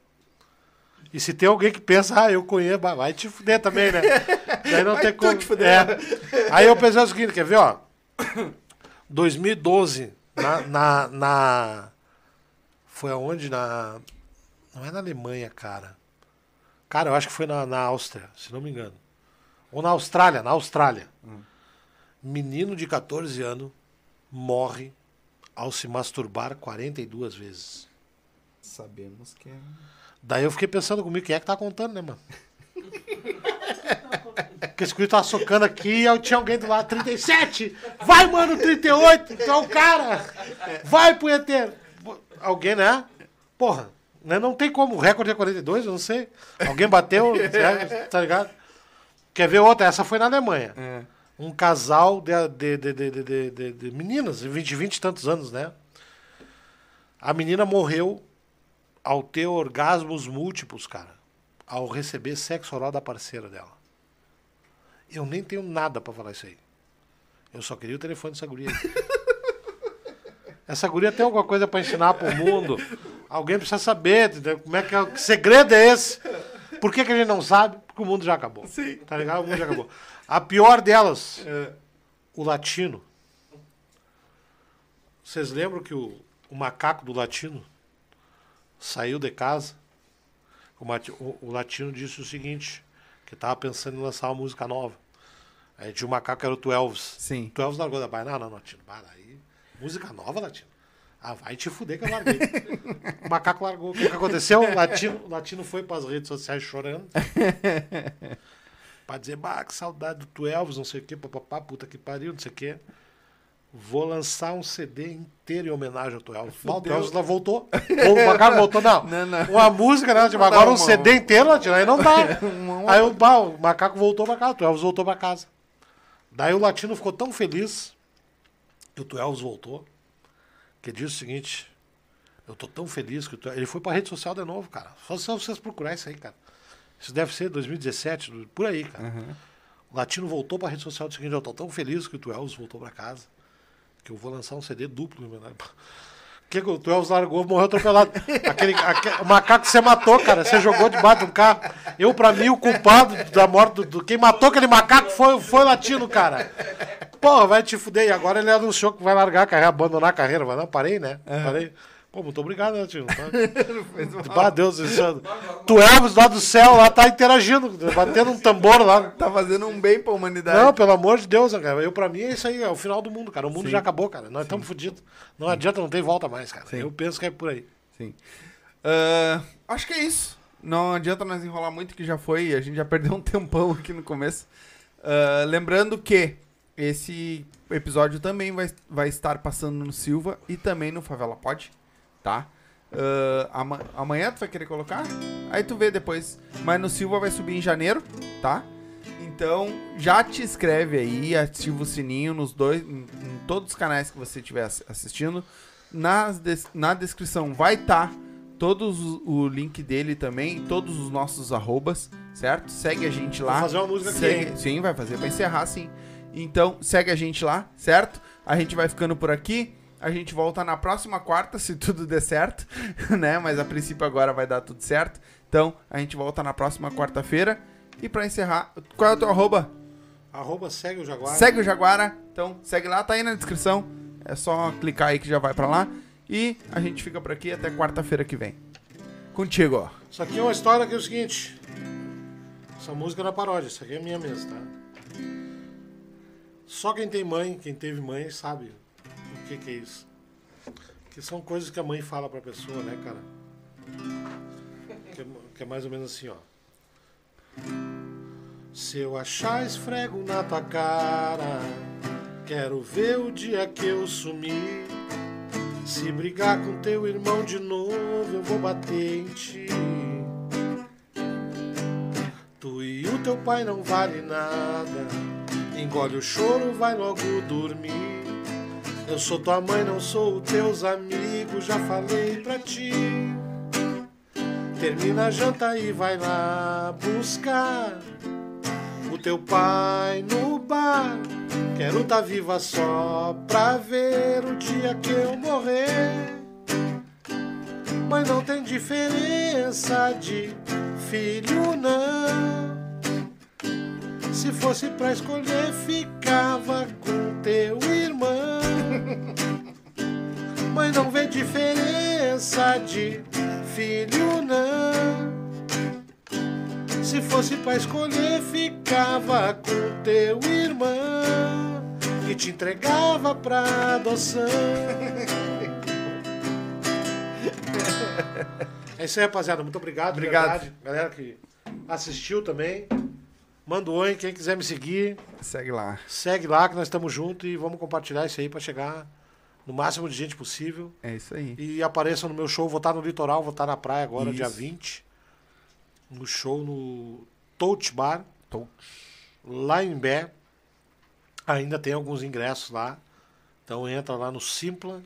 Speaker 2: E se tem alguém que pensa, ah, eu conheço, vai- te fuder também, né? Daí não
Speaker 1: Vai
Speaker 2: tem como. É. Aí eu pensei o seguinte, quer ver, ó? 2012, na, na, na- Foi aonde? Na. Não é na Alemanha, cara. Cara, eu acho que foi na, na Áustria, se não me engano. Ou na Austrália, na Austrália. Menino de 14 anos morre ao se masturbar 42 vezes.
Speaker 1: Sabemos que é.
Speaker 2: Daí eu fiquei pensando comigo, quem é que tá contando, né, mano? Porque esse tava socando aqui e eu tinha alguém do lado, 37! Vai, mano, 38! Então, o cara! Vai, punheteiro! Alguém, né? Porra, né? não tem como. O recorde é 42, eu não sei. Alguém bateu, né? tá ligado? Quer ver outra? Essa foi na Alemanha.
Speaker 1: É.
Speaker 2: Um casal de, de, de, de, de, meninas, de 20, 20 e tantos anos, né? A menina morreu ao ter orgasmos múltiplos, cara. Ao receber sexo oral da parceira dela. Eu nem tenho nada pra falar isso aí. Eu só queria o telefone dessa guria. Essa guria tem alguma coisa pra ensinar pro mundo. Alguém precisa saber, entendeu? Como é que, é, que segredo é esse? Por que, que a gente não sabe? Porque o mundo já acabou.
Speaker 1: Sim.
Speaker 2: Tá ligado? O mundo já acabou. A pior delas,
Speaker 1: É.
Speaker 2: o latino. Vocês lembram que o, o macaco do latino saiu de casa? O, o- o latino disse o seguinte, que tava pensando em lançar uma música nova. Aí tinha o macaco que era o Tu Elvis.
Speaker 1: Sim.
Speaker 2: Tu Elvis largou da baia. Não, não, latino. Para aí. Música nova, latino. Ah, vai te fuder que eu larguei. o macaco largou. O que, que aconteceu? O latino, o latino foi para as redes sociais chorando. pra dizer, bah, que saudade do Tu Elvis, não sei o quê, papapá, puta que pariu, não sei o quê. Vou lançar um CD inteiro em homenagem ao Tu Elvis. Bah, o Tu Elvis lá voltou. Ou o macaco voltou, não.
Speaker 1: Não, não.
Speaker 2: Uma música, né? Tipo,
Speaker 1: Não
Speaker 2: agora um CD inteiro, latino, aí não dá. Aí o, bah, o macaco voltou pra casa, o Tu Elvis voltou pra casa. Daí o latino ficou tão feliz que o Tu Elvis voltou, que disse o seguinte: Eu tô tão feliz que o Tu Ele foi pra rede social de novo, cara. Só se vocês procurar isso aí, cara. Isso deve ser 2017, do- por aí, cara. O latino voltou pra rede social e disse o seguinte: Eu tô tão feliz que o Tu Elvis voltou pra casa, que eu vou lançar um CD duplo. O que, o Tu Elvis largou, morreu atropelado. Aquele, aque- o macaco que você matou, cara. Você jogou debaixo de um carro. Eu, pra mim, o culpado da morte do, do- Quem matou aquele macaco foi, foi o latino, cara. Porra, vai te fuder. E agora ele anunciou que vai largar a carreira, abandonar a carreira. Mas não, parei, né? Parei. Pô, muito obrigado, né, tio? Bah, Deus do céu. Tu Elvis lá do céu, lá tá interagindo, batendo um tambor lá.
Speaker 1: Tá fazendo um bem pra humanidade.
Speaker 2: Não, pelo amor de Deus, cara. Eu, pra mim, é isso aí, é o final do mundo, cara. O mundo
Speaker 1: Sim.
Speaker 2: já acabou, cara. Nós estamos fodidos. Não adianta, não tem volta mais, cara.
Speaker 1: Sim.
Speaker 2: Eu penso que é por aí.
Speaker 1: Sim. Ah, acho que é isso. Não adianta nós enrolar muito, que já foi. A gente já perdeu um tempão aqui no começo. Ah, lembrando que esse episódio também vai, vai estar passando no Silva e também no Favela Pod, tá? Ama- amanhã tu vai querer colocar? Aí tu vê depois. Mas no Silva vai subir em janeiro, tá? Então já te inscreve aí, ativa o sininho nos dois, em, em todos os canais que você estiver ass- assistindo. Nas des- na descrição vai estar todos o, link dele também, todos os nossos arrobas, certo? Segue a gente lá.
Speaker 2: Vou fazer uma música aqui,
Speaker 1: Segue-
Speaker 2: hein?
Speaker 1: Sim, vai fazer pra encerrar, sim. Então, segue a gente lá, certo? A gente vai ficando por aqui. A gente volta na próxima quarta, se tudo der certo, né? Mas a princípio agora vai dar tudo certo. Então, a gente volta na próxima quarta-feira. E pra encerrar, qual é o teu arroba?
Speaker 2: Arroba segue o Jaguar.
Speaker 1: Segue o Jaguara. Então, segue lá, tá aí na descrição. É só clicar aí que já vai pra lá. E a gente fica por aqui até quarta-feira que vem. Contigo, ó.
Speaker 2: Isso aqui é uma história que é o seguinte. Essa música não é paródia, isso aqui é minha mesmo, tá? Só quem tem mãe, quem teve mãe, sabe o que, que é isso. Que são coisas que a mãe fala pra pessoa, né, cara? Que é, que é mais ou menos assim, ó. Se eu achar esfrego na tua cara, quero ver o dia que eu sumir. Se brigar com teu irmão de novo, eu vou bater em ti. Tu e o teu pai não vale nada. Engole o choro, vai logo dormir. Eu sou tua mãe, não sou os teus amigos, já falei pra ti. Termina a janta e vai lá buscar o teu pai no bar. Quero tá viva só pra ver o dia que eu morrer. Mas não tem diferença de filho, não. Se fosse pra escolher, ficava com teu irmão. Mas não vê diferença de filho, não. Se fosse pra escolher, ficava com teu irmão. que te entregava pra adoção. É isso aí, rapaziada. Muito obrigado.
Speaker 1: Obrigado.
Speaker 2: Galera que assistiu também. Manda um oi. Quem quiser me seguir,
Speaker 1: Segue lá.
Speaker 2: segue lá que nós estamos juntos e vamos compartilhar isso aí pra chegar no máximo de gente possível.
Speaker 1: É isso aí.
Speaker 2: E apareçam no meu show. Vou estar no litoral, vou estar na praia agora,
Speaker 1: Isso.
Speaker 2: dia 20. No show no Touch Bar,
Speaker 1: Touch.
Speaker 2: lá em Bé. Ainda tem alguns ingressos lá. Então entra lá no Simpla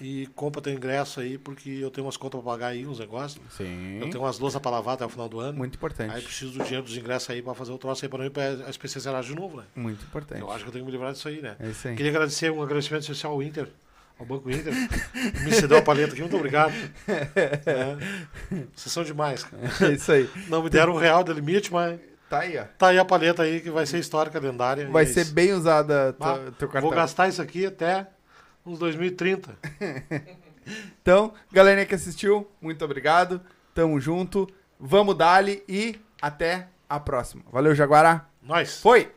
Speaker 2: e compra teu ingresso aí, porque eu tenho umas contas pra pagar aí, uns negócios.
Speaker 1: Sim.
Speaker 2: Eu tenho umas louças pra lavar até o final do ano.
Speaker 1: Muito importante.
Speaker 2: Aí preciso do dinheiro dos ingressos aí pra fazer o troço aí pra não ir pra SPC Serasa de novo, né?
Speaker 1: Muito importante.
Speaker 2: Eu acho que eu tenho que me livrar disso aí, né?
Speaker 1: É isso aí.
Speaker 2: Queria agradecer um agradecimento especial ao Inter, ao Banco Inter. Me cedeu a paleta aqui, muito obrigado. É. Vocês são demais, cara.
Speaker 1: É isso aí.
Speaker 2: Não me deram um real de limite, mas
Speaker 1: Tá aí, ó.
Speaker 2: tá aí a paleta aí que vai ser histórica, lendária.
Speaker 1: Vai
Speaker 2: é
Speaker 1: ser
Speaker 2: isso.
Speaker 1: bem usada
Speaker 2: Ah,
Speaker 1: tua- teu cartão.
Speaker 2: Vou gastar isso aqui até uns 2030.
Speaker 1: Então, galerinha que assistiu, muito obrigado. Tamo junto. Vamos dali e até a próxima. Valeu, Jaguará.
Speaker 2: Nós.
Speaker 1: Foi!